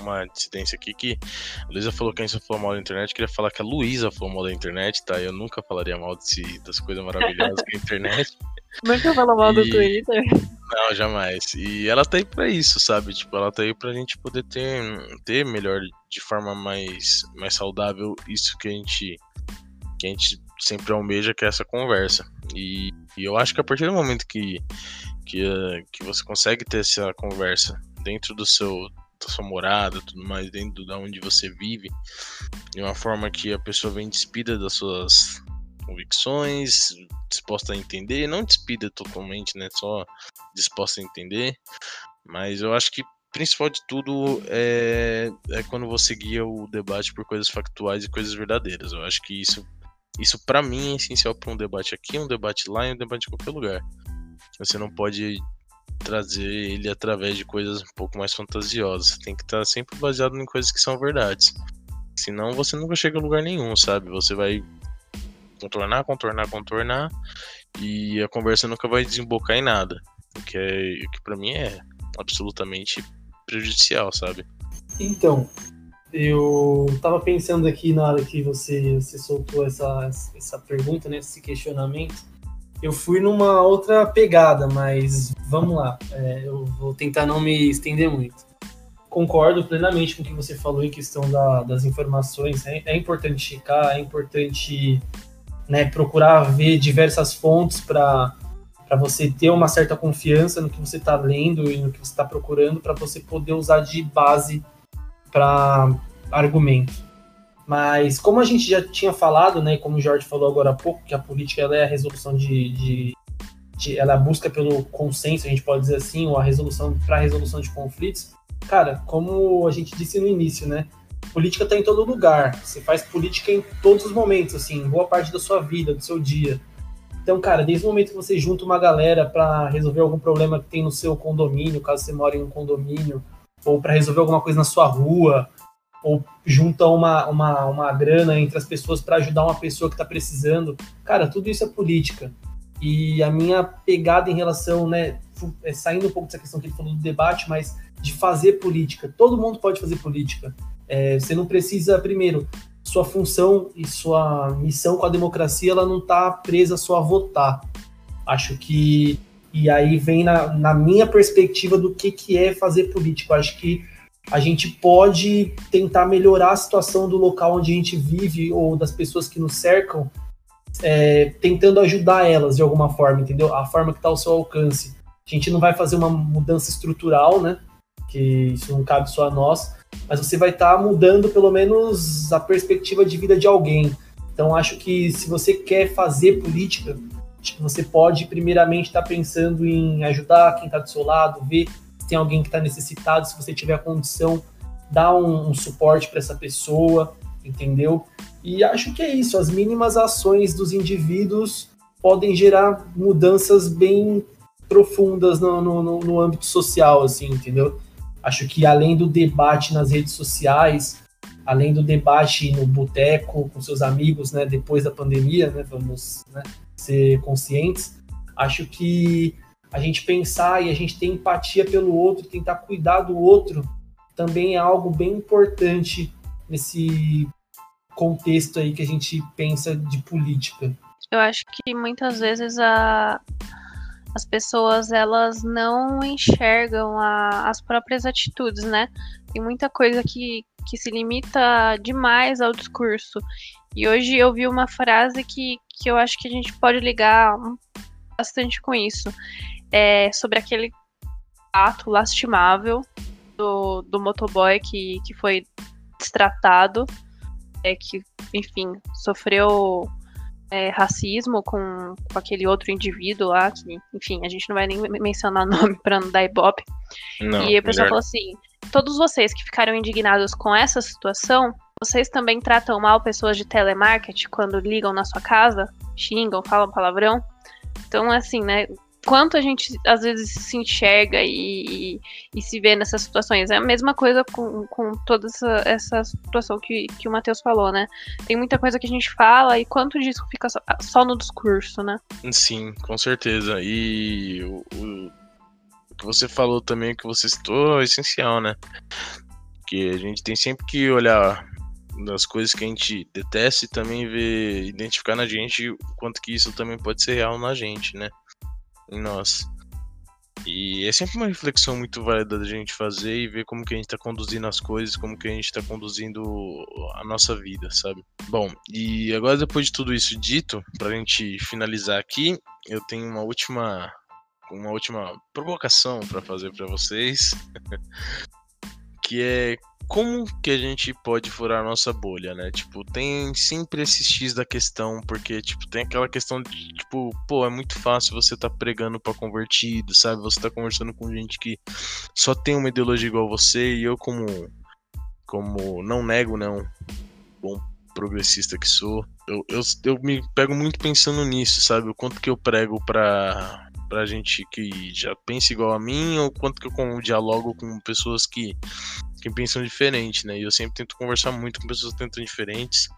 uma dissidência aqui que a Luísa falou que a gente falou mal da internet, eu queria falar que a Luísa falou mal da internet, tá? Eu nunca falaria mal desse, das coisas maravilhosas que é a internet. Nunca falou mal do Twitter. Não, jamais. E ela tá aí pra isso, sabe? Tipo, ela tá aí pra gente poder ter, ter melhor, de forma mais, mais saudável, isso que a gente que a gente sempre almeja, que é essa conversa. E, e eu acho que a partir do momento que, que, que você consegue ter essa conversa dentro do seu da sua morada, tudo mais, dentro da onde você vive, de uma forma que a pessoa vem despida das suas convicções, disposta a entender, não despida totalmente, né? Só disposta a entender. Mas eu acho que principal de tudo é, é quando você guia o debate por coisas factuais e coisas verdadeiras. Eu acho que isso, isso para mim é essencial para um debate aqui, um debate lá e um debate em qualquer lugar. Você não pode trazer ele através de coisas um pouco mais fantasiosas. Tem que estar tá sempre baseado em coisas que são verdades. Senão você nunca chega a lugar nenhum, sabe? Você vai contornar, contornar, contornar e a conversa nunca vai desembocar em nada. O que, é, o que para mim é absolutamente prejudicial, sabe? Então, eu tava pensando aqui na hora que você, você soltou essa, essa pergunta, né, esse questionamento. Eu fui numa outra pegada, mas vamos lá. É, eu vou tentar não me estender muito. Concordo plenamente com o que você falou em questão da, das informações. É, é importante checar, é importante né, procurar ver diversas fontes para você ter uma certa confiança no que você está lendo e no que você está procurando, para você poder usar de base para argumento. Mas como a gente já tinha falado, né, como o Jorge falou agora há pouco, que a política ela é a resolução de, de, de ela busca pelo consenso, a gente pode dizer assim, ou a resolução para resolução de conflitos. Cara, como a gente disse no início, né, política está em todo lugar. Você faz política em todos os momentos, assim, boa parte da sua vida, do seu dia. Então, cara, desde o momento que você junta uma galera para resolver algum problema que tem no seu condomínio, caso você mora em um condomínio, ou para resolver alguma coisa na sua rua, ou junta uma, uma, uma grana entre as pessoas para ajudar uma pessoa que está precisando. Cara, tudo isso é política. E a minha pegada em relação, né, é saindo um pouco dessa questão que ele falou do debate, mas de fazer política. Todo mundo pode fazer política. É, você não precisa, primeiro, sua função e sua missão com a democracia, ela não está presa só a votar. Acho que. E aí vem na, na minha perspectiva do que, que é fazer política. Acho que a gente pode tentar melhorar a situação do local onde a gente vive ou das pessoas que nos cercam, é, tentando ajudar elas de alguma forma, entendeu? A forma que está ao seu alcance. A gente não vai fazer uma mudança estrutural, né? Que isso não cabe só a nós, mas você vai estar tá mudando pelo menos a perspectiva de vida de alguém. Então acho que se você quer fazer política, você pode, primeiramente, estar tá pensando em ajudar quem está do seu lado, ver se tem alguém que está necessitado, se você tiver a condição, dar um, um suporte para essa pessoa, entendeu? E acho que é isso, as mínimas ações dos indivíduos podem gerar mudanças bem profundas no, no, no âmbito social, assim, entendeu? Acho que além do debate nas redes sociais, além do debate no boteco com seus amigos, né, depois da pandemia, né, vamos né, ser conscientes, acho que a gente pensar e a gente ter empatia pelo outro, tentar cuidar do outro, também é algo bem importante nesse contexto aí que a gente pensa de política. Eu acho que muitas vezes a, as pessoas elas não enxergam a, as próprias atitudes, né? Tem muita coisa que, que se limita demais ao discurso. E hoje eu vi uma frase que, que eu acho que a gente pode ligar bastante com isso. É sobre aquele ato lastimável do, do motoboy que, que foi destratado, é, que, enfim, sofreu é, racismo com, com aquele outro indivíduo lá, que, enfim, a gente não vai nem mencionar o nome para não dar ibope. Não, e a pessoa falou assim: todos vocês que ficaram indignados com essa situação, vocês também tratam mal pessoas de telemarketing quando ligam na sua casa, xingam, falam palavrão? Então, assim, né? quanto a gente às vezes se enxerga e, e, e, se vê nessas situações. É a mesma coisa com, com toda essa, essa situação que, que o Matheus falou, né? Tem muita coisa que a gente fala e quanto disso fica só, só no discurso, né? Sim, com certeza. E o, o, o que você falou também, o que você citou, é essencial, né? Que a gente tem sempre que olhar das coisas que a gente detesta e também ver, identificar na gente o quanto que isso também pode ser real na gente, né? em nós. E é sempre uma reflexão muito válida da gente fazer e ver como que a gente está conduzindo as coisas, como que a gente está conduzindo a nossa vida, sabe? Bom, e agora depois de tudo isso dito, para a gente finalizar aqui, eu tenho uma última uma última provocação para fazer para vocês, que é como que a gente pode furar a nossa bolha, né? Tipo, tem sempre esse X da questão, porque, tipo, tem aquela questão de, tipo, pô, é muito fácil você tá pregando para convertido, sabe? Você tá conversando com gente que só tem uma ideologia igual você, e eu, como, como não nego, não, bom progressista que sou, eu, eu, eu me pego muito pensando nisso, sabe? O quanto que eu prego pra, pra gente que já pensa igual a mim, ou quanto que eu dialogo com pessoas que que pensam diferente, né? E eu sempre tento conversar muito com pessoas que pensam diferentes.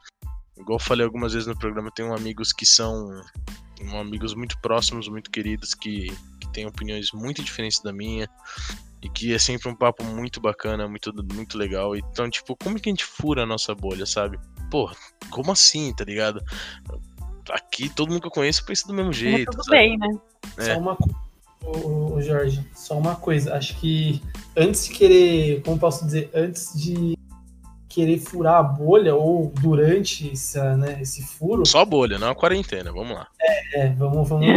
Igual eu falei algumas vezes no programa, eu tenho amigos que são amigos muito próximos, muito queridos, que, que têm opiniões muito diferentes da minha. E que é sempre um papo muito bacana, muito, muito legal. Então, tipo, como que a gente fura a nossa bolha, sabe? Pô, como assim, tá ligado? Aqui todo mundo que eu conheço pensa do mesmo jeito. Tudo sabe? bem, né? É. Só uma o, Jorge, só uma coisa. Acho que antes de querer, como posso dizer, antes de querer furar a bolha ou durante essa, né, esse furo. Só a bolha, não a quarentena. Vamos lá. É, é vamos, vamos.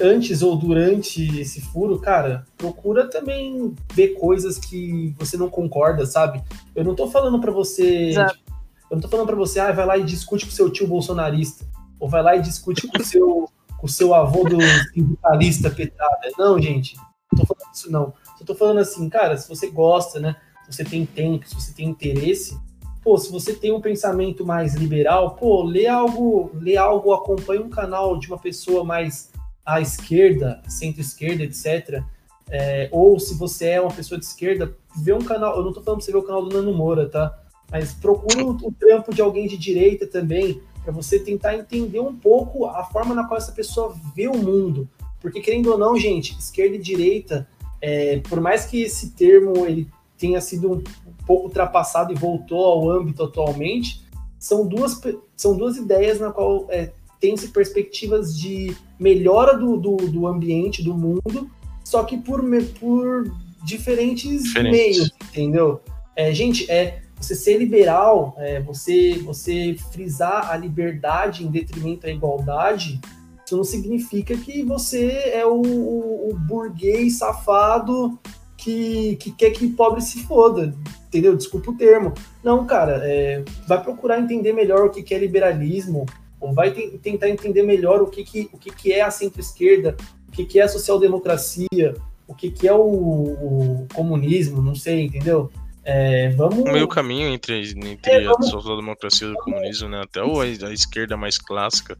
antes ou durante esse furo, cara, procura também ver coisas que você não concorda, sabe? Eu não tô falando para você. Tipo, eu não tô falando para você, ah, vai lá e discute com seu tio bolsonarista. Ou vai lá e discute com seu o seu avô do sindicalista petrada. Não, gente, não tô falando isso não. Só tô falando assim, cara, se você gosta, né? Se você tem tempo, se você tem interesse, pô, se você tem um pensamento mais liberal, pô, lê algo, lê algo, acompanha um canal de uma pessoa mais à esquerda, centro-esquerda, etc. É, ou se você é uma pessoa de esquerda, vê um canal. Eu não tô falando pra você ver o canal do Nano Moura, tá? Mas procura o, o trampo de alguém de direita também para você tentar entender um pouco a forma na qual essa pessoa vê o mundo. Porque, querendo ou não, gente, esquerda e direita, é, por mais que esse termo ele tenha sido um pouco ultrapassado e voltou ao âmbito atualmente, são duas, são duas ideias na qual é, tem-se perspectivas de melhora do, do, do, ambiente, do mundo, só que por, por diferentes, diferentes. meios, entendeu? É, gente, é, você ser liberal, é, você, você frisar a liberdade em detrimento da igualdade, isso não significa que você é o, o, o burguês safado que, que quer que pobre se foda, entendeu? Desculpa o termo. Não, cara, é, vai procurar entender melhor o que, que é liberalismo, ou vai tentar entender melhor o que, que, o que, que é a centro-esquerda, o que, que é a social-democracia, o que, que é o, o comunismo, não sei, entendeu? É, vamos... O meio caminho entre, entre é, vamos... a social-democracia e o comunismo, né? Até ou a, esquerda mais clássica.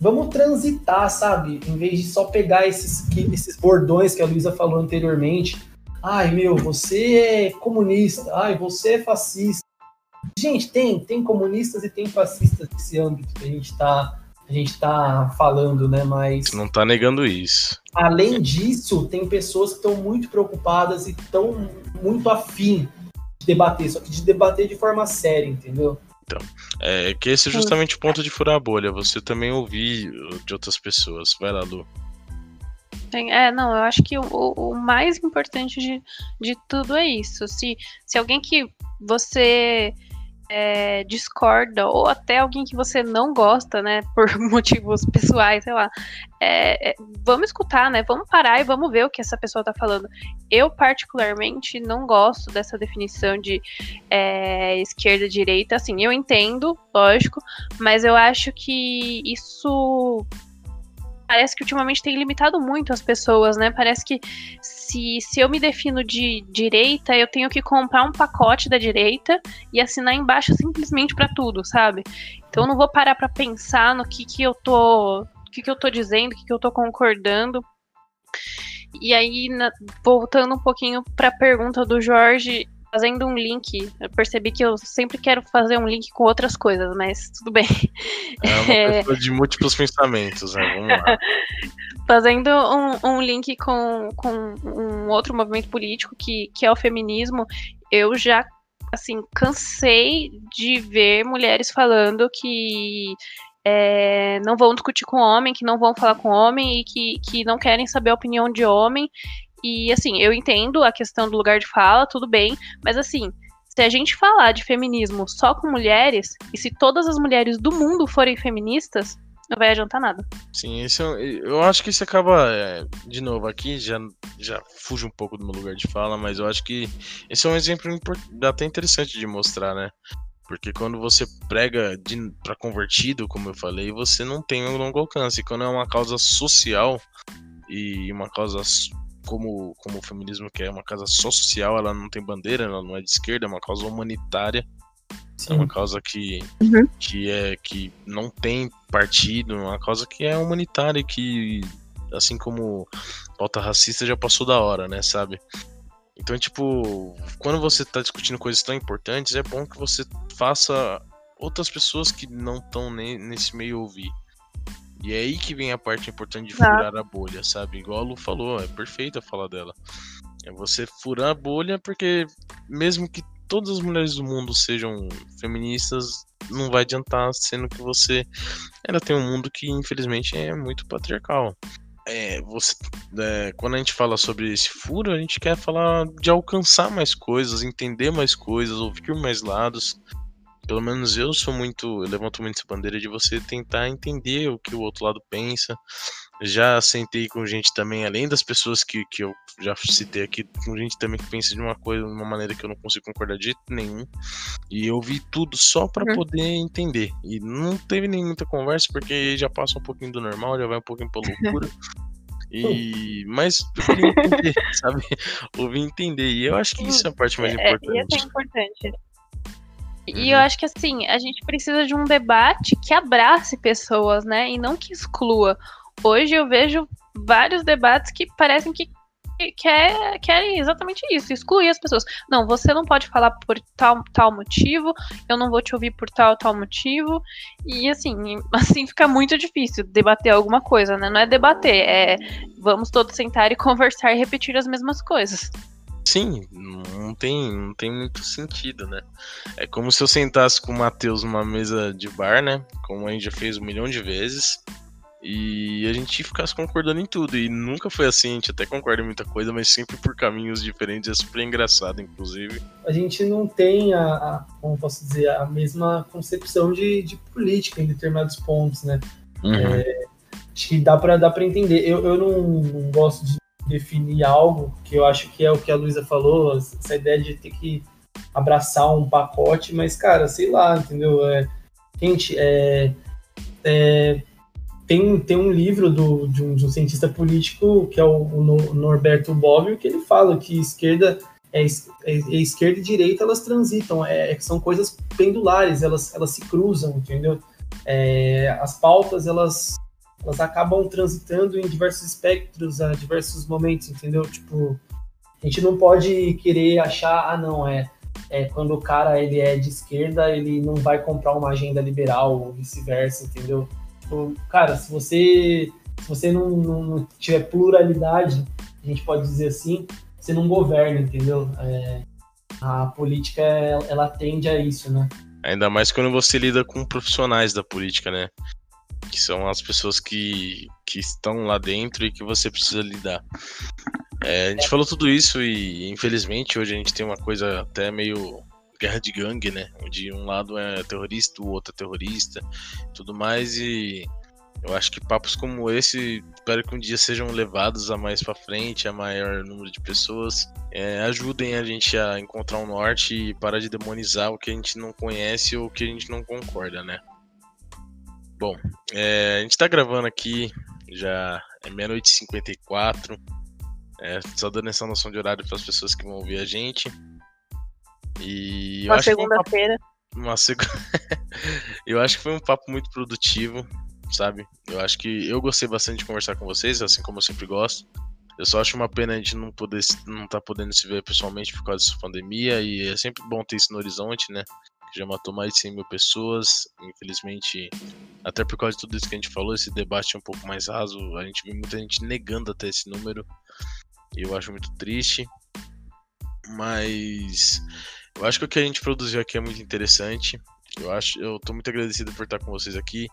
Vamos transitar, sabe? Em vez de só pegar esses, esses bordões que a Luísa falou anteriormente. Ai, meu, você é comunista. Ai, você é fascista. Gente, tem, tem comunistas e tem fascistas nesse âmbito que a gente está a gente tá falando, né? Mas. Não está negando isso. Além disso, tem pessoas que estão muito preocupadas e estão muito afim debater, só que de debater de forma séria, entendeu? Então, é que esse é justamente o ponto de furar a bolha. Você também ouvir de outras pessoas. Vai lá, Lu. É, não, eu acho que o, o mais importante de, de tudo é isso. Se, se alguém que você é, discorda, ou até alguém que você não gosta, né, por motivos pessoais, sei lá, é, é, vamos escutar, né, vamos parar e vamos ver o que essa pessoa tá falando. Eu, particularmente, não gosto dessa definição de é, esquerda-direita, assim, eu entendo, lógico, mas eu acho que isso parece que ultimamente tem limitado muito as pessoas, né? Parece que se, se eu me defino de direita, eu tenho que comprar um pacote da direita e assinar embaixo simplesmente para tudo, sabe? Então eu não vou parar para pensar no que que eu tô, que que eu tô dizendo, o que que eu tô concordando. E aí, na, voltando um pouquinho para a pergunta do Jorge, fazendo um link. Eu percebi que eu sempre quero fazer um link com outras coisas, mas tudo bem. É uma é... pessoa de múltiplos pensamentos, né? Vamos lá. fazendo um, um link com, com um outro movimento político que, que é o feminismo, eu já assim cansei de ver mulheres falando que é, não vão discutir com homem, que não vão falar com homem e que, que não querem saber a opinião de homem e assim, eu entendo a questão do lugar de fala, tudo bem, mas assim, se a gente falar de feminismo só com mulheres, e se todas as mulheres do mundo forem feministas, não vai adiantar nada. Sim, isso, eu acho que isso acaba, é, de novo, aqui já, já fuge um pouco do meu lugar de fala, mas eu acho que esse é um exemplo até interessante de mostrar, né? Porque quando você prega para convertido, como eu falei, você não tem um longo alcance. Quando é uma causa social e uma causa como, como o feminismo que é uma causa só social, ela não tem bandeira, ela não é de esquerda, é uma causa humanitária. Sim. É uma causa que, uhum. que é que não tem partido, uma causa que é humanitária que assim como pauta racista já passou da hora, né, sabe? Então, tipo, quando você tá discutindo coisas tão importantes, é bom que você faça outras pessoas que não estão nesse meio ouvir. E é aí que vem a parte importante de furar a bolha, sabe? Igual a Lu falou, é perfeita a fala dela. É você furar a bolha porque mesmo que todas as mulheres do mundo sejam feministas, não vai adiantar, sendo que você ela tem um mundo que infelizmente é muito patriarcal. É, você, é, quando a gente fala sobre esse furo, a gente quer falar de alcançar mais coisas, entender mais coisas, ouvir mais lados pelo menos eu sou muito, eu levanto muito essa bandeira de você tentar entender o que o outro lado pensa. Já sentei com gente também, além das pessoas que, que eu já citei aqui, com gente também que pensa de uma coisa, de uma maneira que eu não consigo concordar de jeito nenhum. E eu vi tudo só para uhum. poder entender. E não teve nem muita conversa, porque já passa um pouquinho do normal, já vai um pouquinho pra loucura. E, mas eu entender, sabe? Ouvir entender. E eu acho que isso é a parte mais importante. É, isso é importante. E eu uhum. acho que assim, a gente precisa de um debate que abrace pessoas, né? E não que exclua. Hoje eu vejo vários debates que parecem que quer, querem exatamente isso, excluir as pessoas. Não, você não pode falar por tal, tal motivo, eu não vou te ouvir por tal, tal motivo. E assim, assim fica muito difícil debater alguma coisa, né? Não é debater, é vamos todos sentar e conversar e repetir as mesmas coisas. Sim, não tem, não tem muito sentido, né? É como se eu sentasse com o Matheus numa mesa de bar, né? Como a gente já fez um milhão de vezes. E a gente ficasse concordando em tudo. E nunca foi assim, a gente até concorda em muita coisa, mas sempre por caminhos diferentes. É super engraçado, inclusive. A gente não tem a, a como posso dizer, a mesma concepção de, de política em determinados pontos, né? Uhum. É, acho que dá para dá pra entender. Eu, eu não, não gosto de definir algo, que eu acho que é o que a Luísa falou, essa ideia de ter que abraçar um pacote, mas, cara, sei lá, entendeu? É, gente, é, é, tem, tem um livro do, de, um, de um cientista político, que é o, o Norberto Bobbio, que ele fala que esquerda é, é, é, esquerda e direita elas transitam, é, é são coisas pendulares, elas, elas se cruzam, entendeu? É, as pautas elas, elas acabam transitando em diversos espectros, a diversos momentos, entendeu? Tipo, a gente não pode querer achar, ah, não, é, é quando o cara ele é de esquerda, ele não vai comprar uma agenda liberal ou vice-versa, entendeu? Tipo, cara, se você se você não, não, tiver pluralidade, a gente pode dizer assim, você não governa, entendeu? É, a política ela tende a isso, né? Ainda mais quando você lida com profissionais da política, né? Que são as pessoas que, que estão lá dentro e que você precisa lidar. É, a gente falou tudo isso e infelizmente hoje a gente tem uma coisa até meio guerra de gangue, né? Onde um lado é terrorista, o outro é terrorista, tudo mais e eu acho que papos como esse, espero que um dia sejam levados a mais para frente, a maior número de pessoas, é, ajudem a gente a encontrar um norte e parar de demonizar o que a gente não conhece ou o que a gente não concorda, né? Bom, é, a gente tá gravando aqui, já é meia-noite e 54, é, só dando essa noção de horário para as pessoas que vão ouvir a gente. E uma segunda-feira. Uma seg... eu acho que foi um papo muito produtivo sabe? Eu acho que eu gostei bastante de conversar com vocês, assim como eu sempre gosto. Eu só acho uma pena a gente não poder não tá podendo se ver pessoalmente por causa dessa pandemia e é sempre bom ter isso no horizonte, né? Já matou mais de 100 mil pessoas. Infelizmente, até por causa de tudo isso que a gente falou, esse debate é um pouco mais raso. A gente vê muita gente negando até esse número. E eu acho muito triste. Mas eu acho que o que a gente produziu aqui é muito interessante. Eu acho, eu tô muito agradecido por estar com vocês aqui.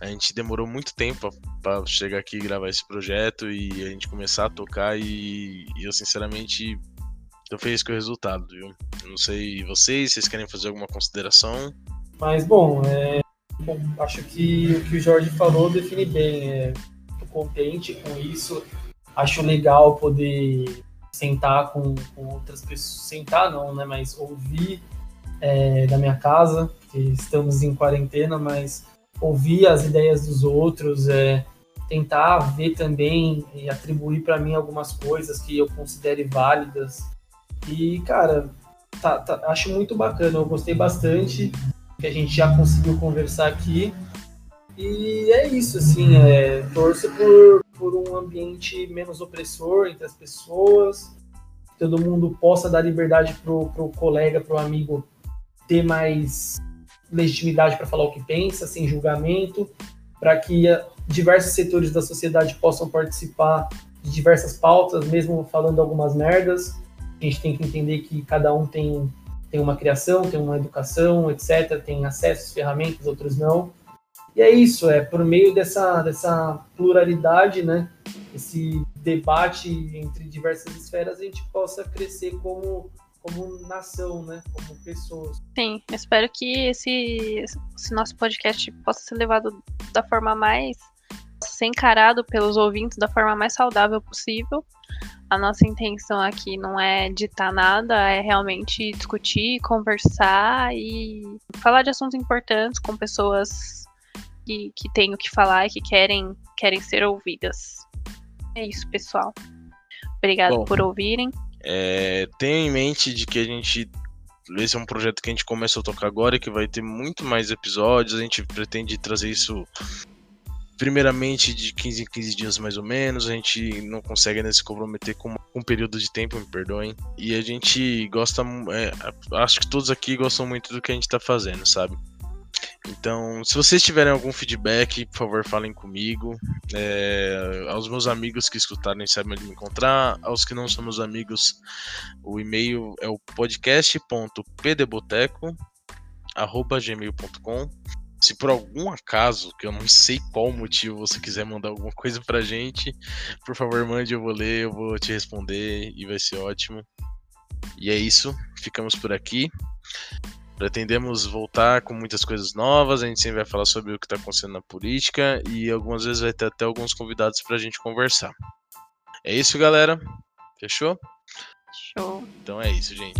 A gente demorou muito tempo para chegar aqui e gravar esse projeto e a gente começar a tocar e, e eu sinceramente tô feliz com o resultado, viu? não sei vocês, vocês querem fazer alguma consideração? Mas bom, é, bom, acho que o que o Jorge falou define bem. É, tô contente com isso. Acho legal poder sentar com, com outras pessoas, sentar não, né? Mas ouvir é, da minha casa, que estamos em quarentena, mas ouvir as ideias dos outros, é, tentar ver também e atribuir para mim algumas coisas que eu considere válidas. E, cara, tá, tá, acho muito bacana, eu gostei bastante que a gente já conseguiu conversar aqui. E é isso, assim, é, torço por, por um ambiente menos opressor entre as pessoas, todo mundo possa dar liberdade pro, pro colega, pro amigo ter mais legitimidade para falar o que pensa, sem julgamento, para que eh, diversos setores da sociedade possam participar de diversas pautas, mesmo falando algumas merdas. A gente tem que entender que cada um tem, tem uma criação, tem uma educação, etc., tem acesso às ferramentas, outros não. E é isso, é por meio dessa, dessa pluralidade, né, esse debate entre diversas esferas, a gente possa crescer como como nação, né? Como pessoas. Sim, espero que esse, esse nosso podcast possa ser levado da forma mais ser encarado pelos ouvintes da forma mais saudável possível. A nossa intenção aqui não é ditar nada, é realmente discutir, conversar e falar de assuntos importantes com pessoas que, que têm o que falar e que querem, querem ser ouvidas. É isso, pessoal. Obrigado Bom. por ouvirem. É, tenha em mente de que a gente. Esse é um projeto que a gente começou a tocar agora e que vai ter muito mais episódios. A gente pretende trazer isso primeiramente de 15 em 15 dias mais ou menos. A gente não consegue ainda se comprometer com um período de tempo, me perdoem. E a gente gosta. É, acho que todos aqui gostam muito do que a gente tá fazendo, sabe? Então, se vocês tiverem algum feedback, por favor, falem comigo. É, aos meus amigos que escutarem sabem onde me encontrar. Aos que não são meus amigos, o e-mail é o podcast.pdboteco.gmail.com Se por algum acaso, que eu não sei qual motivo, você quiser mandar alguma coisa pra gente, por favor, mande, eu vou ler, eu vou te responder e vai ser ótimo. E é isso, ficamos por aqui. Pretendemos voltar com muitas coisas novas, a gente sempre vai falar sobre o que está acontecendo na política e algumas vezes vai ter até alguns convidados para a gente conversar. É isso, galera. Fechou? Show. Então é isso, gente.